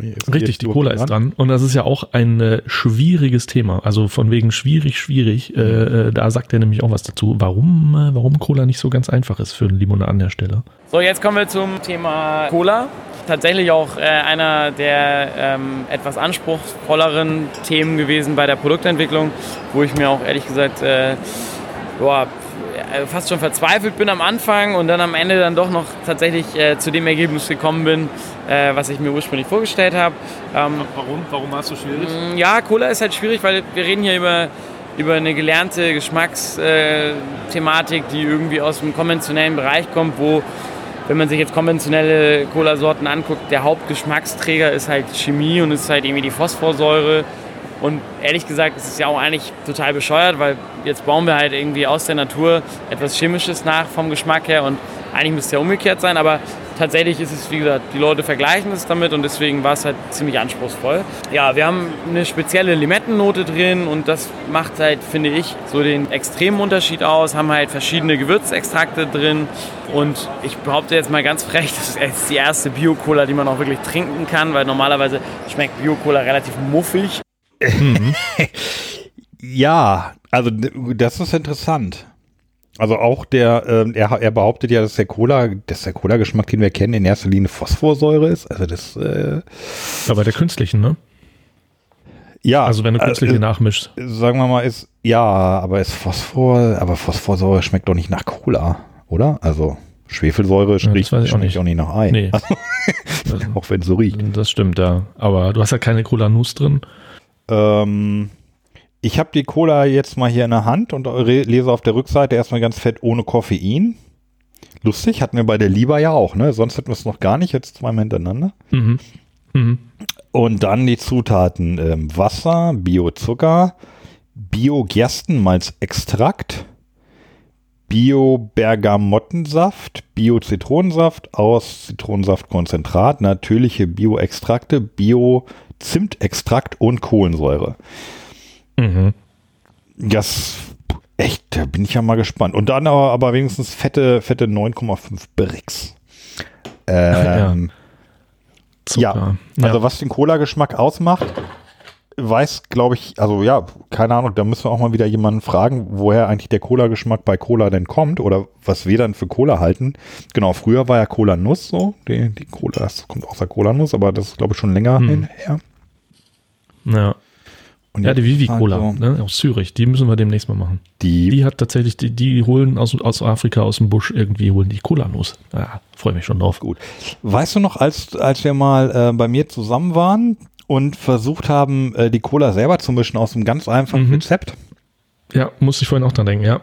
Ist Richtig, die Cola ist dran. Und das ist ja auch ein äh, schwieriges Thema. Also von wegen schwierig, schwierig. Äh, äh, da sagt er nämlich auch was dazu, warum, äh, warum Cola nicht so ganz einfach ist für einen Limonadenhersteller. So, jetzt kommen wir zum Thema Cola. Tatsächlich auch äh, einer der ähm, etwas anspruchsvolleren Themen gewesen bei der Produktentwicklung, wo ich mir auch ehrlich gesagt äh, boah, fast schon verzweifelt bin am Anfang und dann am Ende dann doch noch tatsächlich äh, zu dem Ergebnis gekommen bin, äh, was ich mir ursprünglich vorgestellt habe. Ähm, Warum? Warum war es so schwierig? ja, Cola ist halt schwierig, weil wir reden hier über, über eine gelernte Geschmacksthematik, äh, die irgendwie aus dem konventionellen Bereich kommt, wo, wenn man sich jetzt konventionelle Cola-Sorten anguckt, der Hauptgeschmacksträger ist halt Chemie und ist halt irgendwie die Phosphorsäure. Und ehrlich gesagt, ist es ja auch eigentlich total bescheuert, weil jetzt bauen wir halt irgendwie aus der Natur etwas Chemisches nach vom Geschmack her und eigentlich müsste es ja umgekehrt sein, aber tatsächlich ist es, wie gesagt, die Leute vergleichen es damit und deswegen war es halt ziemlich anspruchsvoll. Ja, wir haben eine spezielle Limettennote drin und das macht halt, finde ich, so den extremen Unterschied aus. Haben halt verschiedene Gewürzextrakte drin und ich behaupte jetzt mal ganz frech, das ist die erste Bio-Cola, die man auch wirklich trinken kann, weil normalerweise schmeckt Bio-Cola relativ muffig. Ja, also das ist interessant. Also auch der, ähm, er, er behauptet ja, dass der Cola, dass der Cola-Geschmack, den wir kennen, in erster Linie Phosphorsäure ist. Also das, äh, Aber der künstlichen, ne? ja. Also wenn du künstliche äh, nachmischst. sagen wir mal, ist, ja, aber ist Phosphor, aber Phosphorsäure schmeckt doch nicht nach Cola, oder? Also Schwefelsäure das schmeckt, weiß ich auch schmeckt nicht. auch nicht nach Ei. Nee, Auch wenn es so riecht. das stimmt, ja. Aber du hast ja keine Cola-Nuss drin. Ähm, ich habe die Cola jetzt mal hier in der Hand und lese auf der Rückseite erstmal ganz fett ohne Koffein. Lustig, hatten wir bei der Lieber ja auch, ne? Sonst hätten wir es noch gar nicht, jetzt zweimal hintereinander. Mhm. Mhm. Und dann die Zutaten ähm, Wasser, Biozucker, Bio-Gerstenmalzextrakt, Bio-Bergamottensaft, Bio-Zitronensaft aus Zitronensaftkonzentrat, natürliche Bio-Extrakte, Bio-Zimtextrakt und Kohlensäure. Mhm. Das echt, da bin ich ja mal gespannt. Und dann aber, aber wenigstens fette, fette 9,5 Brix. Ähm, ja. Zucker. Also was den Cola-Geschmack ausmacht, weiß, glaube ich, also ja, keine Ahnung, da müssen wir auch mal wieder jemanden fragen, woher eigentlich der Cola-Geschmack bei Cola denn kommt oder was wir dann für Cola halten. Genau, früher war ja Cola Nuss so, die, die Cola, das kommt aus der Cola Nuss, aber das ist, glaube ich, schon länger Hm. her. Ja. Und Ja, die Vivi also Cola ne, aus Zürich, die müssen wir demnächst mal machen. Die, Die hat tatsächlich, die, die holen aus, aus Afrika, aus dem Busch irgendwie, holen die Cola los. Ja, freue mich schon drauf. gut. Weißt du noch, als, als wir mal äh, bei mir zusammen waren und versucht haben, äh, die Cola selber zu mischen aus einem ganz einfachen Mhm. Rezept? Ja, musste ich vorhin auch dran denken, ja.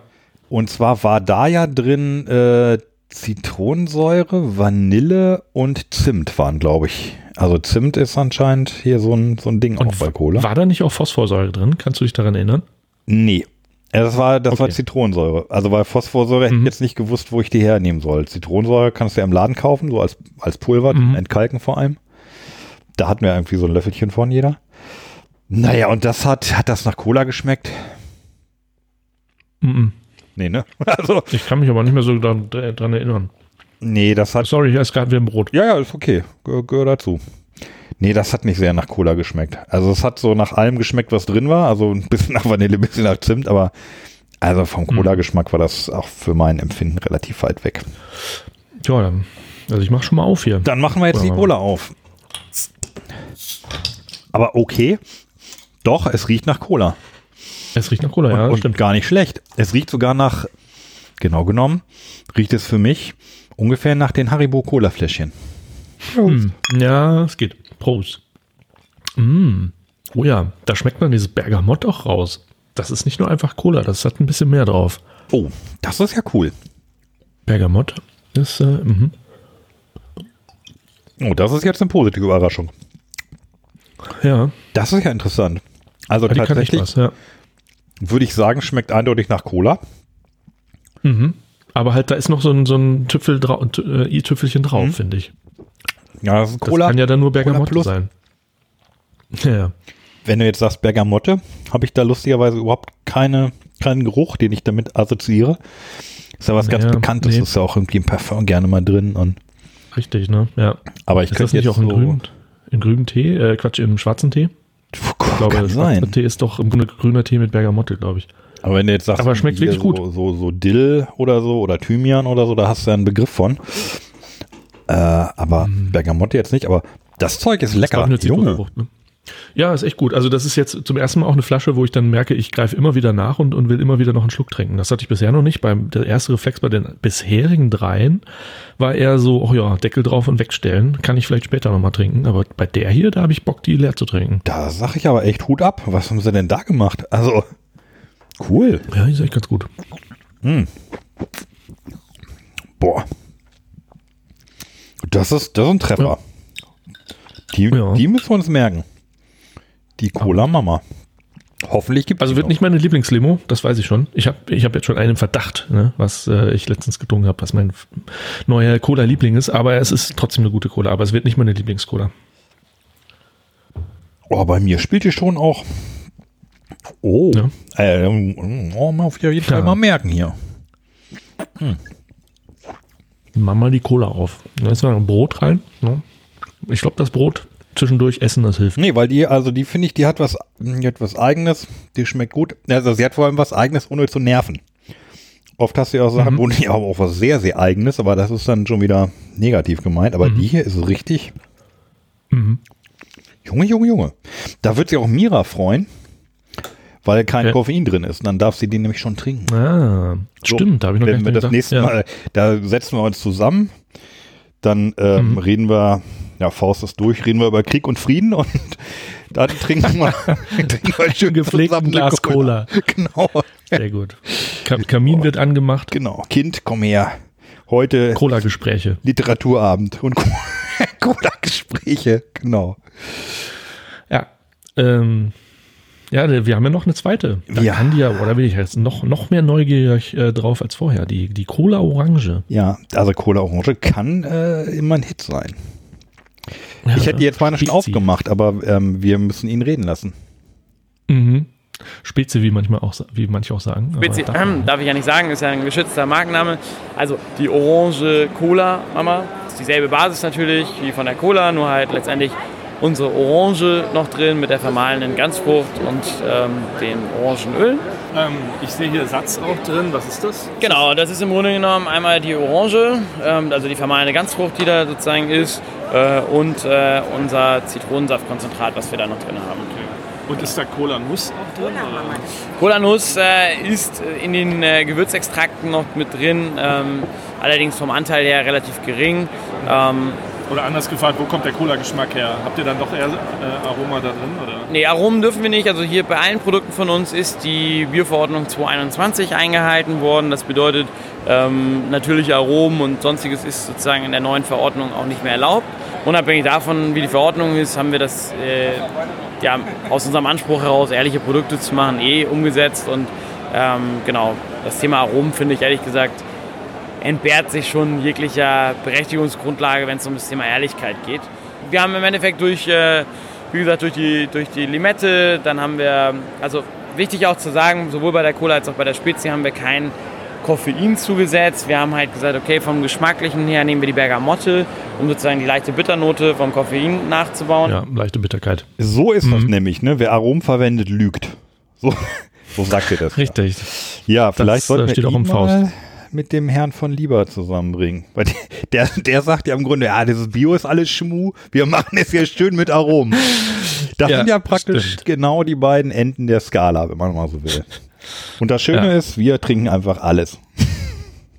Und zwar war da ja drin äh, Zitronensäure, Vanille und Zimt waren, glaube ich. Also Zimt ist anscheinend hier so ein, so ein Ding auch bei Cola. War da nicht auch Phosphorsäure drin? Kannst du dich daran erinnern? Nee. Das war, das war Okay. Zitronensäure. Also bei Phosphorsäure hätte Mhm. ich jetzt nicht gewusst, wo ich die hernehmen soll. Zitronensäure kannst du ja im Laden kaufen, so als, als Pulver, Mhm. entkalken vor allem. Da hatten wir irgendwie so ein Löffelchen von jeder. Naja, und das hat, hat das nach Cola geschmeckt? Mhm. Nee, ne? Also, Ich kann mich aber nicht mehr so dran, dran erinnern. nee, das hat Sorry, ich esse gerade wie ein Brot. Ja, ja, ist okay. Geh- Gehört dazu. Nee, das hat nicht sehr nach Cola geschmeckt. Also es hat so nach allem geschmeckt, was drin war. Also ein bisschen nach Vanille, ein bisschen nach Zimt, aber also vom Cola-Geschmack war das auch für mein Empfinden relativ weit weg. Ja, dann, also ich mache schon mal auf hier. Dann machen wir jetzt die. Cola auf. Aber okay. Doch, es riecht nach Cola. Es riecht nach Cola, ja, und, und stimmt. gar nicht schlecht. Es riecht sogar nach, genau genommen, riecht es für mich ungefähr nach den Haribo Cola-Fläschchen. Hm. Ja, es geht. Prost. Mm. Oh ja, da schmeckt man dieses Bergamott auch raus. Das ist nicht nur einfach Cola, das hat ein bisschen mehr drauf. Oh, das ist ja cool. Bergamott ist, äh, mhm. Oh, das ist jetzt eine positive Überraschung. ja, Das ist ja interessant. Also echt tatsächlich was, ja. würde ich sagen, schmeckt eindeutig nach Cola. Mhm. Aber halt, da ist noch so ein, so ein Tüpfel drau äh, i-Tüpfelchen drauf, Mhm. finde ich. Ja, das ist Das Cola. kann ja dann nur Bergamotte sein. Ja, Wenn du jetzt sagst Bergamotte, habe ich da lustigerweise überhaupt keine, keinen Geruch, den ich damit assoziiere. Ist ja was ganz Ja, Bekanntes, nee. ist ja auch irgendwie im Parfum gerne mal drin. Und, richtig, ne? Ja. aber ich ist das könnte nicht jetzt auch im so, grünen, im grünen Tee? Äh, Quatsch, im schwarzen Tee? Ich glaube, schwarzer sein. Tee ist doch im Grunde grüner Tee mit Bergamotte, glaube ich. Aber wenn du jetzt sagst, Aber schmeckt wirklich so, gut. So, so Dill oder so oder Thymian oder so, da hast du ja einen Begriff von. Äh, aber Bergamotte jetzt nicht, aber das Zeug ist Mhm. Das lecker. ist eine Junge. Ne? Ja, ist echt gut. Also das ist jetzt zum ersten Mal auch eine Flasche, wo ich dann merke, ich greife immer wieder nach und, und will immer wieder noch einen Schluck trinken. Das hatte ich bisher noch nicht. Beim, der erste Reflex bei den bisherigen dreien war eher so, oh ja, Deckel drauf und wegstellen. Kann ich vielleicht später nochmal trinken. Aber bei der hier, da habe ich Bock, die leer zu trinken. Da sag ich aber echt Hut ab. Was haben sie denn da gemacht? Also, cool. Ja, die ist echt ganz gut. Boah. Das ist, das ist ein Treffer. Die, Ja. die müssen wir uns merken. Die Cola Mama. Hoffentlich gibt es Also wird nicht meine Lieblingslimo, das weiß ich schon. Ich habe ich hab jetzt schon einen Verdacht, ne, was äh, ich letztens getrunken habe, was mein neuer Cola-Liebling ist. Aber es ist trotzdem eine gute Cola. Aber es wird nicht meine Lieblingscola. Oh, bei mir spielt die schon auch. Oh. Ja. Äh, oh, auf jeden Fall Ja. mal merken hier. Mach mal die Cola auf. Da ist noch ein Brot rein. Ne? Ich glaube, das Brot zwischendurch essen, das hilft. Nee, weil die, also die finde ich, die hat was, die hat was eigenes, die schmeckt gut. Also sie hat vor allem was eigenes, ohne zu nerven. Oft hast du ja auch Sachen, Mhm. wo die haben auch was sehr, sehr eigenes, aber das ist dann schon wieder negativ gemeint. Aber die hier ist richtig. Mhm. Junge, Junge, Junge. Da wird sich auch Mira freuen, weil kein Ja. Koffein drin ist. Und dann darf sie die nämlich schon trinken. Ah, So, stimmt, da habe ich noch Wenn wir das gedacht. nächste ja. Mal, da setzen wir uns zusammen, dann ähm, Mhm. reden wir, ja, Faust ist durch, reden wir über Krieg und Frieden und dann trinken wir, trinken wir schön Gepflegten Glas Cola. Genau, Sehr gut. Kam Kamin wird angemacht. genau. Kind, komm her. Heute Cola-Gespräche. Literaturabend und Cola-Gespräche, genau. Ja. Ähm, ja, wir haben ja noch eine zweite. Da Ja. kann die ja, oder bin ich jetzt noch, noch mehr neugierig äh, drauf als vorher. Die, die Cola Orange. Ja, also Cola Orange kann äh, immer ein Hit sein. Ja, ich hätte die jetzt mal schon aufgemacht, aber ähm, wir müssen ihn reden lassen. Mhm. Spezi, wie manchmal auch, wie manche auch sagen. Spezi darf ähm, darf ich ja nicht sagen, ist ja ein geschützter Markenname. Also die Orange Cola Mama. Ist dieselbe Basis natürlich wie von der Cola, nur halt letztendlich unsere Orange noch drin mit der vermahlenen Ganzfrucht und ähm, den Orangenöl. Ähm, ich sehe hier Satz auch drin. Was ist das? Genau, das ist im Grunde genommen einmal die Orange, ähm, also die vermahlene Ganzfrucht, die da sozusagen ist, äh, und äh, unser Zitronensaftkonzentrat, was wir da noch drin haben. Und ist da Cola Nuss auch drin? Cola-Nuss äh, ist in den äh, Gewürzextrakten noch mit drin, ähm, allerdings vom Anteil her relativ gering. Ähm, Oder anders gefragt, wo kommt der Cola-Geschmack her? Habt ihr dann doch eher äh, Aroma da drin? Oder? nee, Aromen dürfen wir nicht. Also hier bei allen Produkten von uns ist die Bioverordnung 221 eingehalten worden. Das bedeutet, ähm, natürliche Aromen und sonstiges ist sozusagen in der neuen Verordnung auch nicht mehr erlaubt. Unabhängig davon, wie die Verordnung ist, haben wir das äh, ja, aus unserem Anspruch heraus, ehrliche Produkte zu machen, eh umgesetzt. Und ähm, genau, das Thema Aromen finde ich ehrlich gesagt entbehrt sich schon jeglicher Berechtigungsgrundlage, wenn es um das Thema Ehrlichkeit geht. Wir haben im Endeffekt durch, äh, wie gesagt, durch die, durch die Limette, dann haben wir, also wichtig auch zu sagen, sowohl bei der Cola als auch bei der Spezi haben wir kein Koffein zugesetzt. Wir haben halt gesagt, okay, vom Geschmacklichen her nehmen wir die Bergamotte, um sozusagen die leichte Bitternote vom Koffein nachzubauen. Ja, leichte Bitterkeit. So ist das nämlich, ne? Wer Aromen verwendet, lügt. So, so sagt ihr das. Richtig. Ja, vielleicht äh, sollten wir steht auch im Faust. mal mit dem Herrn von Lieber zusammenbringen. Weil der, der sagt ja im Grunde, ja, dieses Bio ist alles Schmu, wir machen es hier schön mit Aromen. Das Ja, sind ja praktisch stimmt. genau die beiden Enden der Skala, wenn man mal so will. Und das Schöne Ja. ist, wir trinken einfach alles.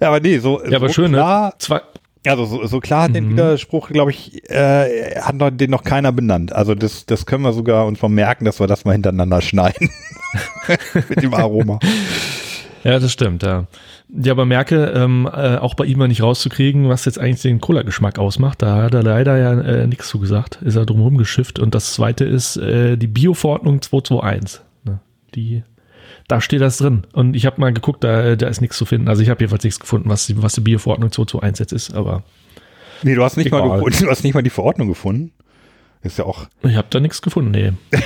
ja, aber nee, so, Ja, aber so schön, klar, ne? Zwei, also so, so klar den Widerspruch, glaube ich, äh, hat noch, den noch keiner benannt. Also das, das können wir sogar uns mal merken, dass wir das mal hintereinander schneiden. Mit dem Aroma. Ja, das stimmt, ja. Ja, aber merke, ähm, äh, auch bei ihm mal nicht rauszukriegen, was jetzt eigentlich den Cola-Geschmack ausmacht. Da hat er leider ja äh, nichts zugesagt. Ist er drumherum geschifft. Und das zweite ist äh, die Bio-Verordnung 221. Ne? Die, da steht das drin. Und ich habe mal geguckt, da, da ist nichts zu finden. Also ich habe jedenfalls nichts gefunden, was, die- was die Bio-Verordnung 221 jetzt ist. Aber Nee, du hast nicht mal gefunden, du hast nicht mal die Verordnung gefunden. Ist ja auch ich habe da nichts gefunden. Nee.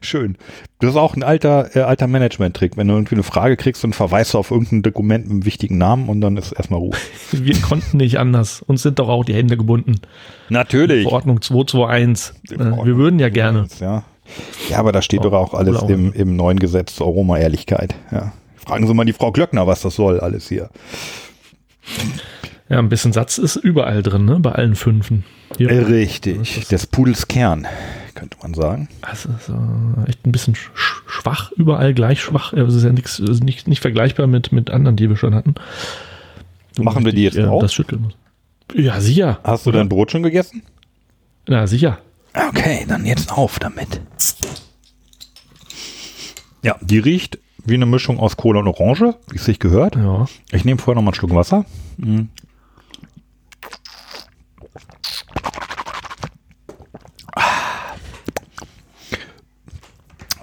schön. Das ist auch ein alter, äh, alter Management-Trick. Wenn du irgendwie eine Frage kriegst, dann verweist du auf irgendein Dokument mit einem wichtigen Namen und dann ist erstmal Ruhe. Wir konnten nicht anders. Uns sind doch auch die Hände gebunden. Natürlich. Verordnung 221. Äh, wir würden ja gerne. Ja. ja, aber da steht Oh, doch auch alles Cola im, im neuen Gesetz zur Aroma-Ehrlichkeit. Ja. Fragen Sie mal die Frau Glöckner, was das soll, alles hier. Ja, ein bisschen Satz ist überall drin, ne? Bei allen Fünfen. Hier. Richtig. Des Pudels Kern, könnte man sagen. Das ist äh, echt ein bisschen sch schwach, überall gleich schwach. Es ist ja nix, ist nicht, nicht vergleichbar mit, mit anderen, die wir schon hatten. Machen wir die jetzt äh, auch? Das schütteln muss. Ja, sicher. Hast du dein Brot schon gegessen? Na, sicher. Okay, dann jetzt auf damit. Ja, die riecht wie eine Mischung aus Cola und Orange, wie es sich gehört. Ja. Ich nehme vorher noch mal einen Schluck Wasser. Mhm.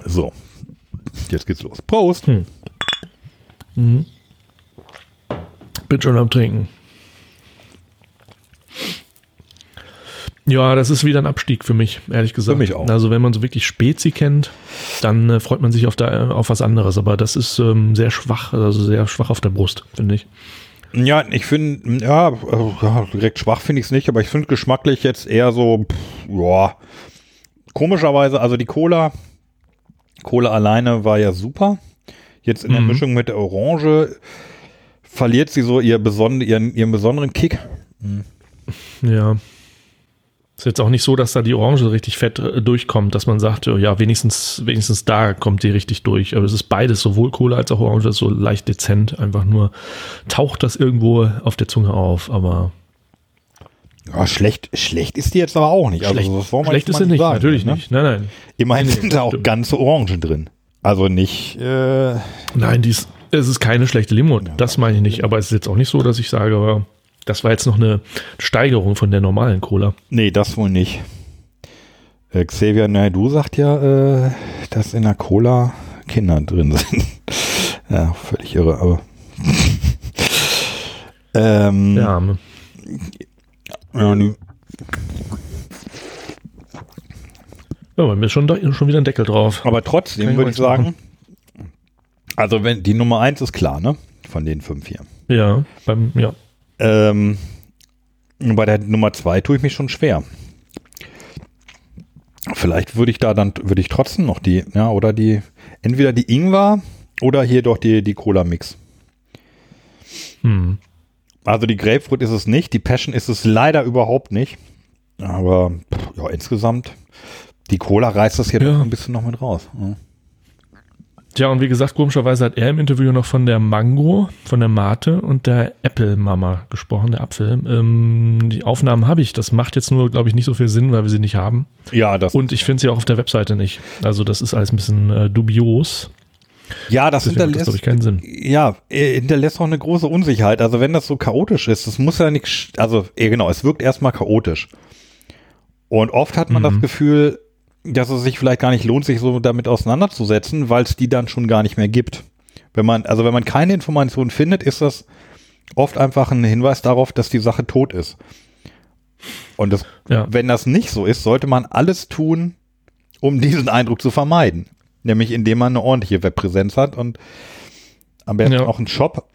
So, jetzt geht's los. Prost. Bin schon am Trinken. Ja, das ist wieder ein Abstieg für mich, ehrlich gesagt. Für mich auch. Also wenn man so wirklich Spezi kennt, dann äh, freut man sich auf, der, auf was anderes. Aber das ist ähm, sehr schwach, also sehr schwach auf der Brust, finde ich. Ja, ich finde, ja, äh, ja, direkt schwach finde ich es nicht, aber ich finde geschmacklich jetzt eher so, pff, ja, komischerweise, also die Cola, Cola alleine war ja super. Jetzt in der Mhm. Mischung mit der Orange verliert sie so ihr beson ihren, ihren besonderen Kick. Ja. Ist jetzt auch nicht so, dass da die Orange richtig fett äh, durchkommt, dass man sagt, ja, wenigstens, wenigstens da kommt die richtig durch. Aber es ist beides, sowohl Cola als auch Orange, so leicht dezent. Einfach nur taucht das irgendwo auf der Zunge auf, aber Ja, schlecht, schlecht ist die jetzt aber auch nicht. schlecht, also, das schlecht ist sie nicht, sagen, natürlich ne? nicht. Nein, nein. Immerhin Nee, sind da auch stimmt. ganze Orangen drin. Also nicht, äh, Nein, die ist, Es ist keine schlechte Limo, das meine ich nicht. Aber es ist jetzt auch nicht so, dass ich sage, das war jetzt noch eine Steigerung von der normalen Cola. Nee, das wohl nicht. Äh, Xavier Naidoo sagt ja, äh, dass in der Cola Kinder drin sind. ja, völlig irre, aber. ähm, Ja, ne? Ja, nee. ja bei mir ist schon, da- schon wieder ein Deckel drauf. Aber trotzdem Kann würde ich sagen, also wenn die Nummer eins ist klar, ne? Von den fünf hier. Ja, beim, ja. Ähm, bei der Nummer zwei tue ich mich schon schwer. Vielleicht würde ich da dann, würde ich trotzdem noch die, ja, oder die, entweder die Ingwer oder hier doch die, die Cola Mix. Hm. Also die Grapefruit ist es nicht, die Passion ist es leider überhaupt nicht. Aber pff, ja, insgesamt, die Cola reißt das hier Ja. doch ein bisschen noch mit raus. Ja. Tja, und wie gesagt, komischerweise hat er im Interview noch von der Mango, von der Mate und der Apple-Mama gesprochen, der Apfel. Ähm, die Aufnahmen habe ich. Das macht jetzt nur, glaube ich, nicht so viel Sinn, weil wir sie nicht haben. Ja, das, Und ich finde sie auch auf der Webseite nicht. Also das ist alles ein bisschen äh, dubios. Ja, das Deswegen das, hinterlässt, ich, keinen Sinn. ja, äh, hinterlässt auch eine große Unsicherheit. Also wenn das so chaotisch ist, das muss ja nicht, also eh, genau, es wirkt erstmal chaotisch. Und oft hat man Mhm. das Gefühl, dass es sich vielleicht gar nicht lohnt, sich so damit auseinanderzusetzen, weil es die dann schon gar nicht mehr gibt. Wenn man, also wenn man keine Informationen findet, ist das oft einfach ein Hinweis darauf, dass die Sache tot ist. Und das, Ja. wenn das nicht so ist, sollte man alles tun, um diesen Eindruck zu vermeiden. Nämlich indem man eine ordentliche Webpräsenz hat und am besten Ja. auch einen Shop.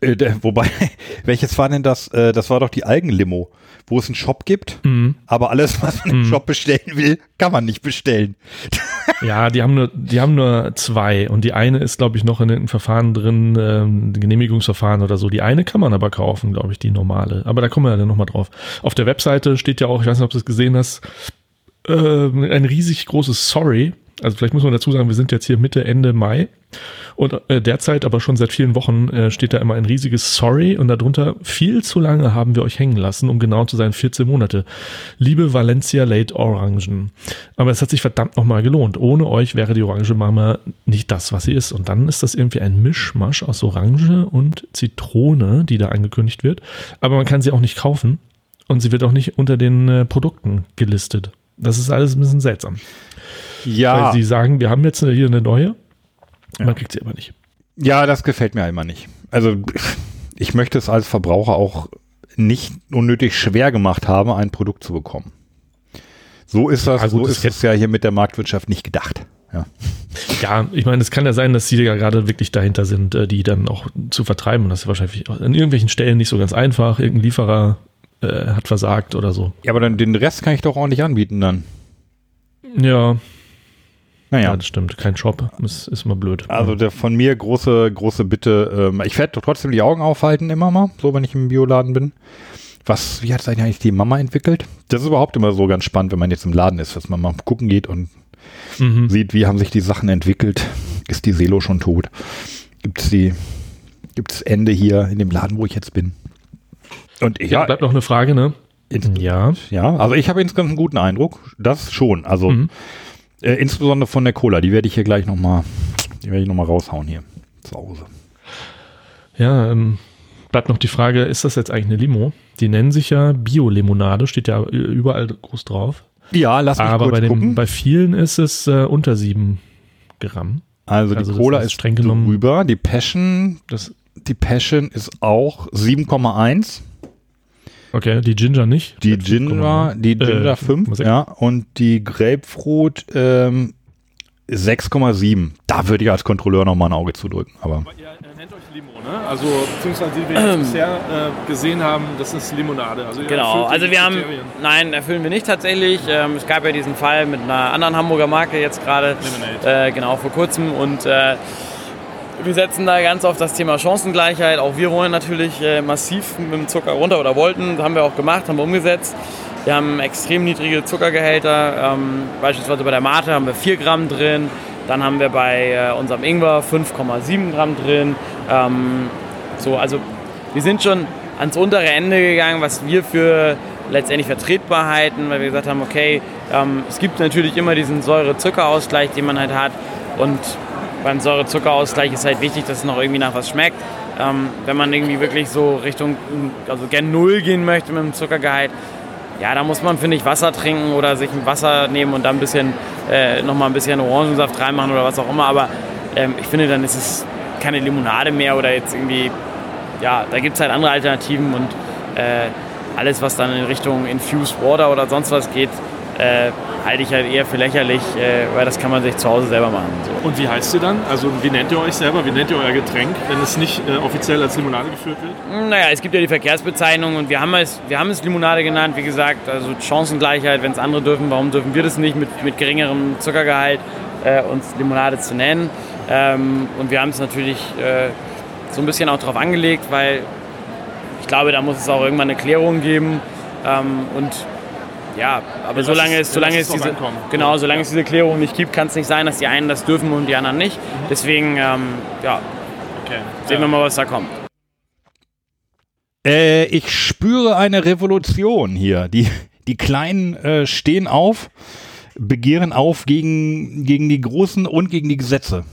Äh, der, wobei, welches war denn das? Äh, das war doch die Algenlimo, wo es einen Shop gibt, Mhm. aber alles, was man im Shop bestellen will, kann man nicht bestellen. Ja, die haben nur, die haben nur zwei und die eine ist, glaube ich, noch in irgendeinem Verfahren drin, ähm, Genehmigungsverfahren oder so. Die eine kann man aber kaufen, glaube ich, die normale. Aber da kommen wir ja dann nochmal drauf. Auf der Webseite steht ja auch, ich weiß nicht, ob du es gesehen hast, ähm, ein riesig großes Sorry. Also vielleicht muss man dazu sagen, wir sind jetzt hier Mitte, Ende Mai und äh, derzeit, aber schon seit vielen Wochen, äh, steht da immer ein riesiges Sorry und darunter viel zu lange haben wir euch hängen lassen, um genau zu sein, 14 Monate. Liebe Valencia Late Orangen. Aber es hat sich verdammt nochmal gelohnt. Ohne euch wäre die Orange Mama nicht das, was sie ist. Und dann ist das irgendwie ein Mischmasch aus Orange und Zitrone, die da angekündigt wird. Aber man kann sie auch nicht kaufen und sie wird auch nicht unter den äh, Produkten gelistet. Das ist alles ein bisschen seltsam. Ja, Weil sie sagen, wir haben jetzt hier eine neue, man kriegt sie aber nicht. ja, das gefällt mir immer nicht. Also ich möchte es als Verbraucher auch nicht unnötig schwer gemacht haben, ein Produkt zu bekommen. So ist das, Ja, gut, so ist es ja hier mit der Marktwirtschaft nicht gedacht. Ja. Ja, ich meine, es kann ja sein, dass sie ja gerade wirklich dahinter sind, äh, die dann auch zu vertreiben. Und das ist wahrscheinlich an irgendwelchen Stellen nicht so ganz einfach. Irgendein Lieferer äh, hat versagt oder so. ja, aber dann den Rest kann ich doch ordentlich anbieten dann. Ja, Naja. ja, das stimmt. Kein Shop. Ist, ist immer blöd. Also der, von mir große, große Bitte. Ähm, ich werde trotzdem die Augen aufhalten immer mal, so wenn ich im Bioladen bin. Was, wie hat es eigentlich die Mama entwickelt? Das ist überhaupt immer so ganz spannend, wenn man jetzt im Laden ist, dass man mal gucken geht und Mhm. sieht, wie haben sich die Sachen entwickelt. Ist die Selo schon tot? Gibt es die, gibt's Ende hier in dem Laden, wo ich jetzt bin? Und Ja, ja, bleibt noch eine Frage, ne? Ja. ja, also ich habe insgesamt einen guten Eindruck. Das schon. Also Mhm. Äh, insbesondere von der Cola. Die werde ich hier gleich nochmal, die werde ich noch mal raushauen hier zu Hause. Ja, ähm, bleibt noch die Frage, ist das jetzt eigentlich eine Limo? Die nennen sich ja Bio-Limonade, steht ja überall groß drauf. Ja, lass mich Aber kurz bei, dem, gucken. bei vielen ist es äh, unter sieben Gramm. also die also Cola ist ist streng genommen- drüber. Die Passion, Das, die Passion ist auch 7,1. Okay, die Ginger nicht. Die Ginger, 5,9. die Ginger Äh, 5, 5,6. ja, und die Grapefruit ähm, 6,7. Da würde ich als Kontrolleur nochmal ein Auge zudrücken. Aber Ihr nennt euch Limo, ne? Also, beziehungsweise die wir jetzt bisher äh, gesehen haben, das ist Limonade. Also, Genau, also wir haben, nein, erfüllen wir nicht tatsächlich. Ähm, es gab ja diesen Fall mit einer anderen Hamburger Marke jetzt gerade, Lemonade. äh, genau vor kurzem und äh, wir setzen da ganz auf das Thema Chancengleichheit. Auch wir wollen natürlich äh, massiv mit dem Zucker runter oder wollten, haben wir auch gemacht, haben wir umgesetzt. Wir haben extrem niedrige Zuckergehälter. Ähm, beispielsweise bei der Mate haben wir 4 Gramm drin. Dann haben wir bei äh, unserem Ingwer 5,7 Gramm drin. Ähm, so, also wir sind schon ans untere Ende gegangen, was wir für letztendlich vertretbar halten, weil wir gesagt haben, okay, ähm, es gibt natürlich immer diesen Säure-Zucker-Ausgleich, den man halt hat. Und beim Säure-Zucker-Ausgleich ist halt wichtig, dass es noch irgendwie nach was schmeckt. Ähm, wenn man irgendwie wirklich so Richtung, also gern Null gehen möchte mit dem Zuckergehalt, ja, da muss man, finde ich, Wasser trinken oder sich ein Wasser nehmen und dann ein bisschen, äh, nochmal ein bisschen Orangensaft reinmachen oder was auch immer. Aber ähm, ich finde, dann ist es keine Limonade mehr oder jetzt irgendwie, ja, da gibt es halt andere Alternativen und äh, alles, was dann in Richtung Infused Water oder sonst was geht, äh, halte ich halt eher für lächerlich, äh, weil das kann man sich zu Hause selber machen. So. Und wie heißt ihr dann? Also wie nennt ihr euch selber? Wie nennt ihr euer Getränk, wenn es nicht äh, offiziell als Limonade geführt wird? Naja, es gibt ja die Verkehrsbezeichnung und wir haben es, wir haben es Limonade genannt, wie gesagt, also Chancengleichheit, wenn es andere dürfen, warum dürfen wir das nicht mit, mit geringerem Zuckergehalt äh, uns Limonade zu nennen? Ähm, und wir haben es natürlich äh, so ein bisschen auch darauf angelegt, weil ich glaube, da muss es auch irgendwann eine Klärung geben. Ähm, und ja, aber ja, solange es, solange es diese, genau, solange ja. es diese Klärung nicht gibt, kann es nicht sein, dass die einen das dürfen und die anderen nicht. Mhm. Deswegen, ähm, ja, okay. sehen wir mal, was da kommt. Äh, ich spüre eine Revolution hier. Die, die Kleinen äh, stehen auf, begehren auf gegen, gegen die Großen und gegen die Gesetze.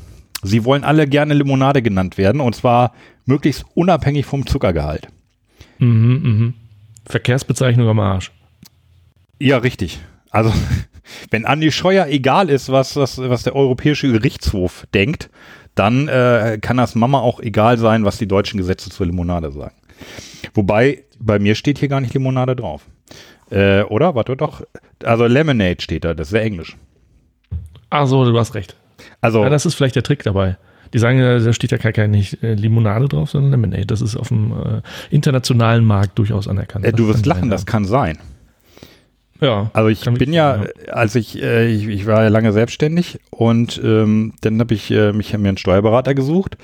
Sie wollen alle gerne Limonade genannt werden und zwar möglichst unabhängig vom Zuckergehalt. Mhm, mhm. Verkehrsbezeichnung am Arsch. Ja, richtig. Also, wenn Andi Scheuer egal ist, was, was, was der Europäische Gerichtshof denkt, dann äh, kann das Mama auch egal sein, was die deutschen Gesetze zur Limonade sagen. Wobei, bei mir steht hier gar nicht Limonade drauf. Äh, oder? Warte doch. Also Lemonade steht da, das wäre Englisch. Ach so, du hast recht. Also, ja, das ist vielleicht der Trick dabei. Die sagen, da steht ja gar keine äh, Limonade drauf, sondern Lemonade. Das ist auf dem äh, internationalen Markt durchaus anerkannt. Äh, du wirst lachen, sein, das kann sein. Ja. Also ich bin ja, ja, als ich, äh, ich, ich, war ja lange selbstständig und ähm, dann habe ich äh, mich mir einen Steuerberater gesucht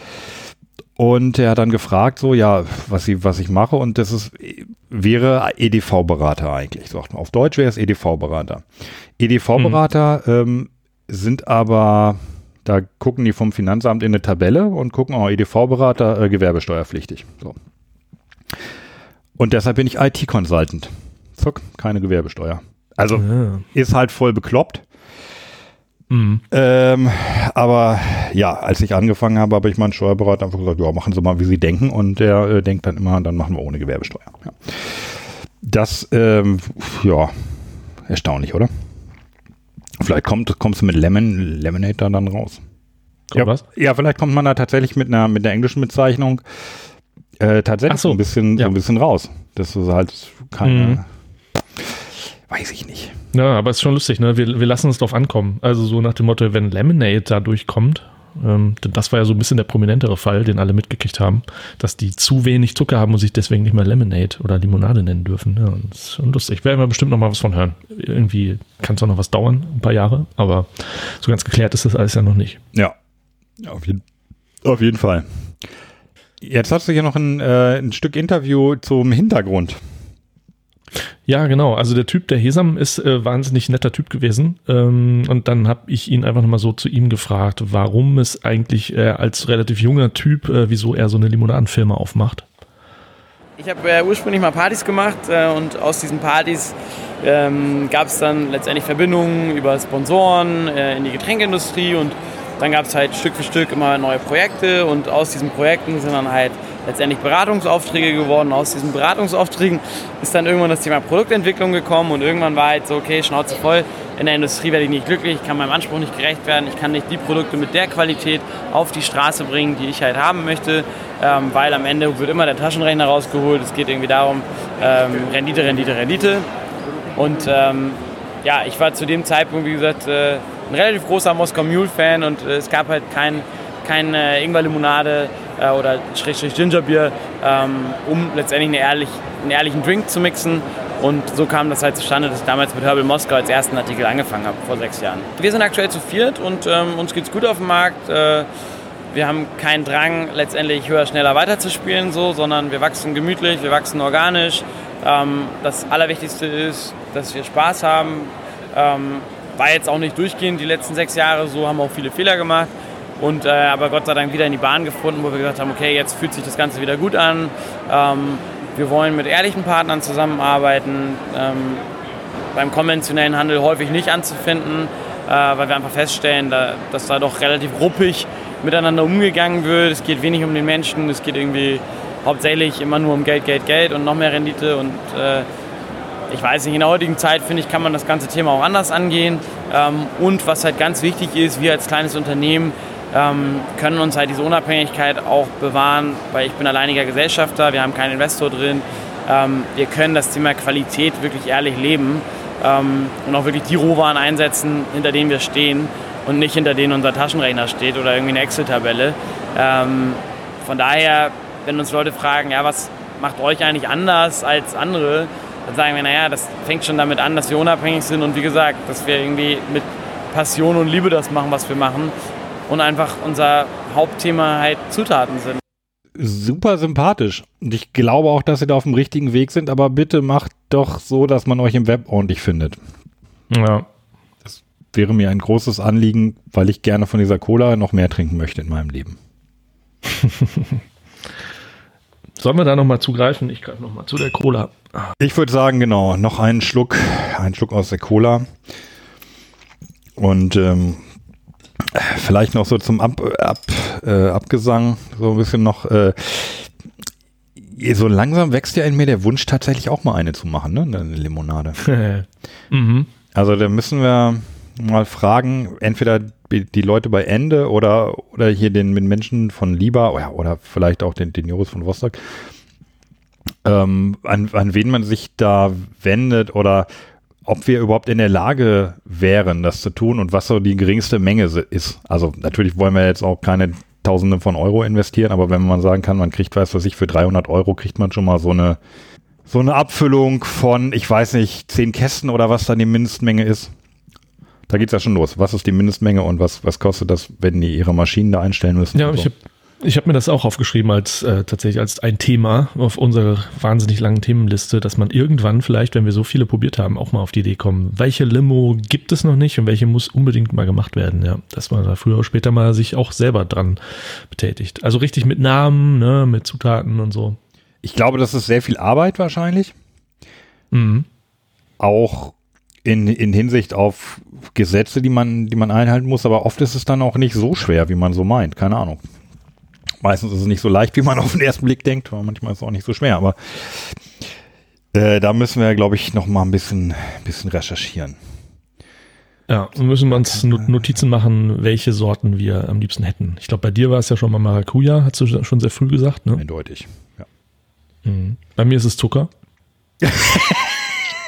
und er hat dann gefragt, so ja, was ich, was ich mache und das ist wäre EDV-Berater eigentlich. So, auf Deutsch wäre es EDV-Berater. EDV-Berater mhm. ähm, sind aber, da gucken die vom Finanzamt in eine Tabelle und gucken, oh, EDV-Berater, äh, gewerbesteuerpflichtig. So. Und deshalb bin ich IT-Consultant. Zuck, keine Gewerbesteuer. Also ja. ist halt voll bekloppt. Mhm. Ähm, aber ja, als ich angefangen habe, habe ich meinen Steuerberater einfach gesagt, ja, machen Sie mal, wie Sie denken. Und der äh, denkt dann immer, dann machen wir ohne Gewerbesteuer. Ja. Das, ähm, ja, erstaunlich, oder? Vielleicht kommt, kommst du mit Lemon, Lemonade da dann raus. Kommt ja, was? ja, vielleicht kommt man da tatsächlich mit einer, mit der englischen Bezeichnung äh, tatsächlich so. so. ein bisschen, ja. so ein bisschen raus. Das ist halt keine, mhm. Weiß ich nicht. Ja, aber es ist schon lustig, ne? Wir, wir lassen es drauf ankommen. Also so nach dem Motto, wenn Lemonade da durchkommt, ähm, denn das war ja so ein bisschen der prominentere Fall, den alle mitgekriegt haben, dass die zu wenig Zucker haben und sich deswegen nicht mehr Lemonade oder Limonade nennen dürfen. Ja, das ist schon lustig. Werden wir bestimmt noch mal was von hören. Irgendwie kann es auch noch was dauern, ein paar Jahre, aber so ganz geklärt ist das alles ja noch nicht. Ja, auf jeden, auf jeden Fall. Jetzt hast du hier noch ein, äh, ein Stück Interview zum Hintergrund. Ja, genau. Also der Typ, der Hesam, ist äh, wahnsinnig netter Typ gewesen. Ähm, und dann habe ich ihn einfach nochmal so zu ihm gefragt, warum es eigentlich äh, als relativ junger Typ, äh, wieso er so eine Limonadenfirma aufmacht. Ich habe äh, ursprünglich mal Partys gemacht äh, und aus diesen Partys ähm, gab es dann letztendlich Verbindungen über Sponsoren äh, in die Getränkeindustrie und dann gab es halt Stück für Stück immer neue Projekte und aus diesen Projekten sind dann halt letztendlich Beratungsaufträge geworden. Aus diesen Beratungsaufträgen ist dann irgendwann das Thema Produktentwicklung gekommen und irgendwann war halt so, okay, Schnauze voll, in der Industrie werde ich nicht glücklich, ich kann meinem Anspruch nicht gerecht werden, ich kann nicht die Produkte mit der Qualität auf die Straße bringen, die ich halt haben möchte, ähm, weil am Ende wird immer der Taschenrechner rausgeholt. Es geht irgendwie darum, ähm, Rendite, Rendite, Rendite. Und ähm, ja, ich war zu dem Zeitpunkt, wie gesagt, äh, ein relativ großer Moskau Mule-Fan und äh, es gab halt kein, kein äh, Ingwer-Limonade äh, oder Schrägstrich Gingerbier, ähm, um letztendlich eine ehrlich, einen ehrlichen Drink zu mixen. Und so kam das halt zustande, dass ich damals mit Herbal Moskau als ersten Artikel angefangen habe, vor sechs Jahren. Wir sind aktuell zu viert und ähm, uns es gut auf dem Markt. Äh, wir haben keinen Drang, letztendlich höher, schneller weiterzuspielen, so, sondern wir wachsen gemütlich, wir wachsen organisch. Ähm, das Allerwichtigste ist, dass wir Spaß haben. Ähm, war jetzt auch nicht durchgehend die letzten sechs Jahre so, haben auch viele Fehler gemacht. Und äh, aber Gott sei Dank wieder in die Bahn gefunden, wo wir gesagt haben, okay, jetzt fühlt sich das Ganze wieder gut an. Ähm, wir wollen mit ehrlichen Partnern zusammenarbeiten, ähm, beim konventionellen Handel häufig nicht anzufinden, äh, weil wir einfach feststellen, da, dass da doch relativ ruppig miteinander umgegangen wird. Es geht wenig um den Menschen, es geht irgendwie hauptsächlich immer nur um Geld, Geld, Geld und noch mehr Rendite. Und äh, ich weiß nicht, in der heutigen Zeit finde ich, kann man das ganze Thema auch anders angehen. Ähm, und was halt ganz wichtig ist, wir als kleines Unternehmen ähm, können uns halt diese Unabhängigkeit auch bewahren, weil ich bin alleiniger Gesellschafter, wir haben keinen Investor drin. Ähm, wir können das Thema Qualität wirklich ehrlich leben und auch wirklich die Rohwaren einsetzen, hinter denen wir stehen und nicht hinter denen unser Taschenrechner steht oder irgendwie eine Excel-Tabelle. Von daher, wenn uns Leute fragen, ja, was macht euch eigentlich anders als andere, dann sagen wir, naja, das fängt schon damit an, dass wir unabhängig sind und wie gesagt, dass wir irgendwie mit Passion und Liebe das machen, was wir machen und einfach unser Hauptthema halt Zutaten sind. Super sympathisch. Und ich glaube auch, dass ihr da auf dem richtigen Weg sind, aber bitte macht doch so, dass man euch im Web ordentlich findet. Ja. Das wäre mir ein großes Anliegen, weil ich gerne von dieser Cola noch mehr trinken möchte in meinem Leben. Sollen wir da nochmal zugreifen? Ich greife nochmal zu der Cola. Ich würde sagen, genau, noch einen Schluck, einen Schluck aus der Cola. Und ähm, vielleicht noch so zum Ab, Ab, äh, Abgesang, so ein bisschen noch. Äh, so langsam wächst ja in mir der Wunsch, tatsächlich auch mal eine zu machen, ne? Eine Limonade. mhm. Also da müssen wir mal fragen, entweder die Leute bei Ende oder, oder hier den, Menschen von Liba oder, oder vielleicht auch den, den Joris von Rostock, ähm, an, an wen man sich da wendet oder ob wir überhaupt in der Lage wären, das zu tun und was so die geringste Menge ist. Also natürlich wollen wir jetzt auch keine Tausende von Euro investieren, aber wenn man sagen kann, man kriegt, weiß was ich, für 300 Euro kriegt man schon mal so eine, so eine Abfüllung von, ich weiß nicht, 10 Kästen oder was dann die Mindestmenge ist. Da geht es ja schon los. Was ist die Mindestmenge und was, was kostet das, wenn die ihre Maschinen da einstellen müssen? Ja, so. ich habe ich hab mir das auch aufgeschrieben als äh, tatsächlich als ein Thema auf unserer wahnsinnig langen Themenliste, dass man irgendwann vielleicht, wenn wir so viele probiert haben, auch mal auf die Idee kommen, welche Limo gibt es noch nicht und welche muss unbedingt mal gemacht werden, ja. Dass man da früher oder später mal sich auch selber dran betätigt. Also richtig mit Namen, ne, mit Zutaten und so. Ich glaube, das ist sehr viel Arbeit wahrscheinlich. Mhm. Auch in, in Hinsicht auf Gesetze, die man, die man einhalten muss, aber oft ist es dann auch nicht so schwer, wie man so meint. Keine Ahnung. Meistens ist es nicht so leicht, wie man auf den ersten Blick denkt, aber manchmal ist es auch nicht so schwer. Aber äh, da müssen wir, glaube ich, noch mal ein bisschen, bisschen recherchieren. Ja, und müssen wir uns Notizen machen, welche Sorten wir am liebsten hätten. Ich glaube, bei dir war es ja schon mal Maracuja, hast du schon sehr früh gesagt, ne? Eindeutig. Ja. Mhm. Bei mir ist es Zucker.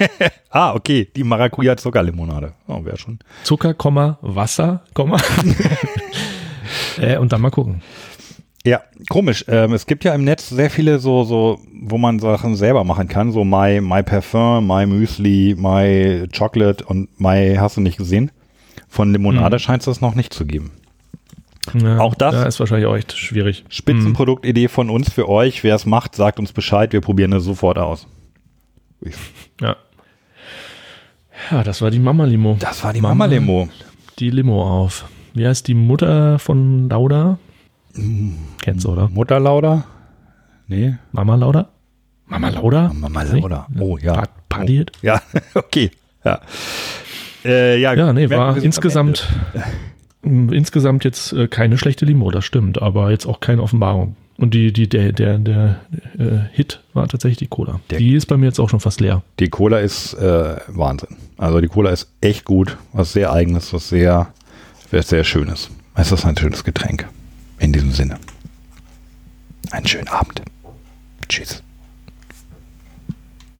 ah, okay, die Maracuja-Zuckerlimonade. Oh, wäre schon. Zucker, Wasser, äh, und dann mal gucken. Ja, komisch. Ähm, es gibt ja im Netz sehr viele so, so, wo man Sachen selber machen kann. So My, My Parfum, My Müsli, My Chocolate und My hast du nicht gesehen. Von Limonade mhm. scheint es das noch nicht zu geben. Ja, auch das ja, ist wahrscheinlich auch echt schwierig. Spitzenproduktidee von uns für euch. Wer es macht, sagt uns Bescheid. Wir probieren es sofort aus. Ja. Ja, das war die Mama Limo. Das war die Mama Limo. Die Limo auf. Wie heißt die Mutter von Lauda? Kennst du, oder? Mutter Lauda? Nee. Mama Lauda? Mama Lauda? Mama Lauda. Oh, ja. Pariert? Oh, ja, okay. Ja. Äh, ja, ja, nee, war insgesamt, insgesamt jetzt äh, keine schlechte Limo, das stimmt, aber jetzt auch keine Offenbarung. Und die, die, der, der, der äh, Hit war tatsächlich die Cola. Der, die ist bei mir jetzt auch schon fast leer. Die Cola ist äh, Wahnsinn. Also die Cola ist echt gut, was sehr eigenes, was sehr, was sehr schönes. Es ist ein schönes Getränk. In diesem Sinne. Einen schönen Abend. Tschüss.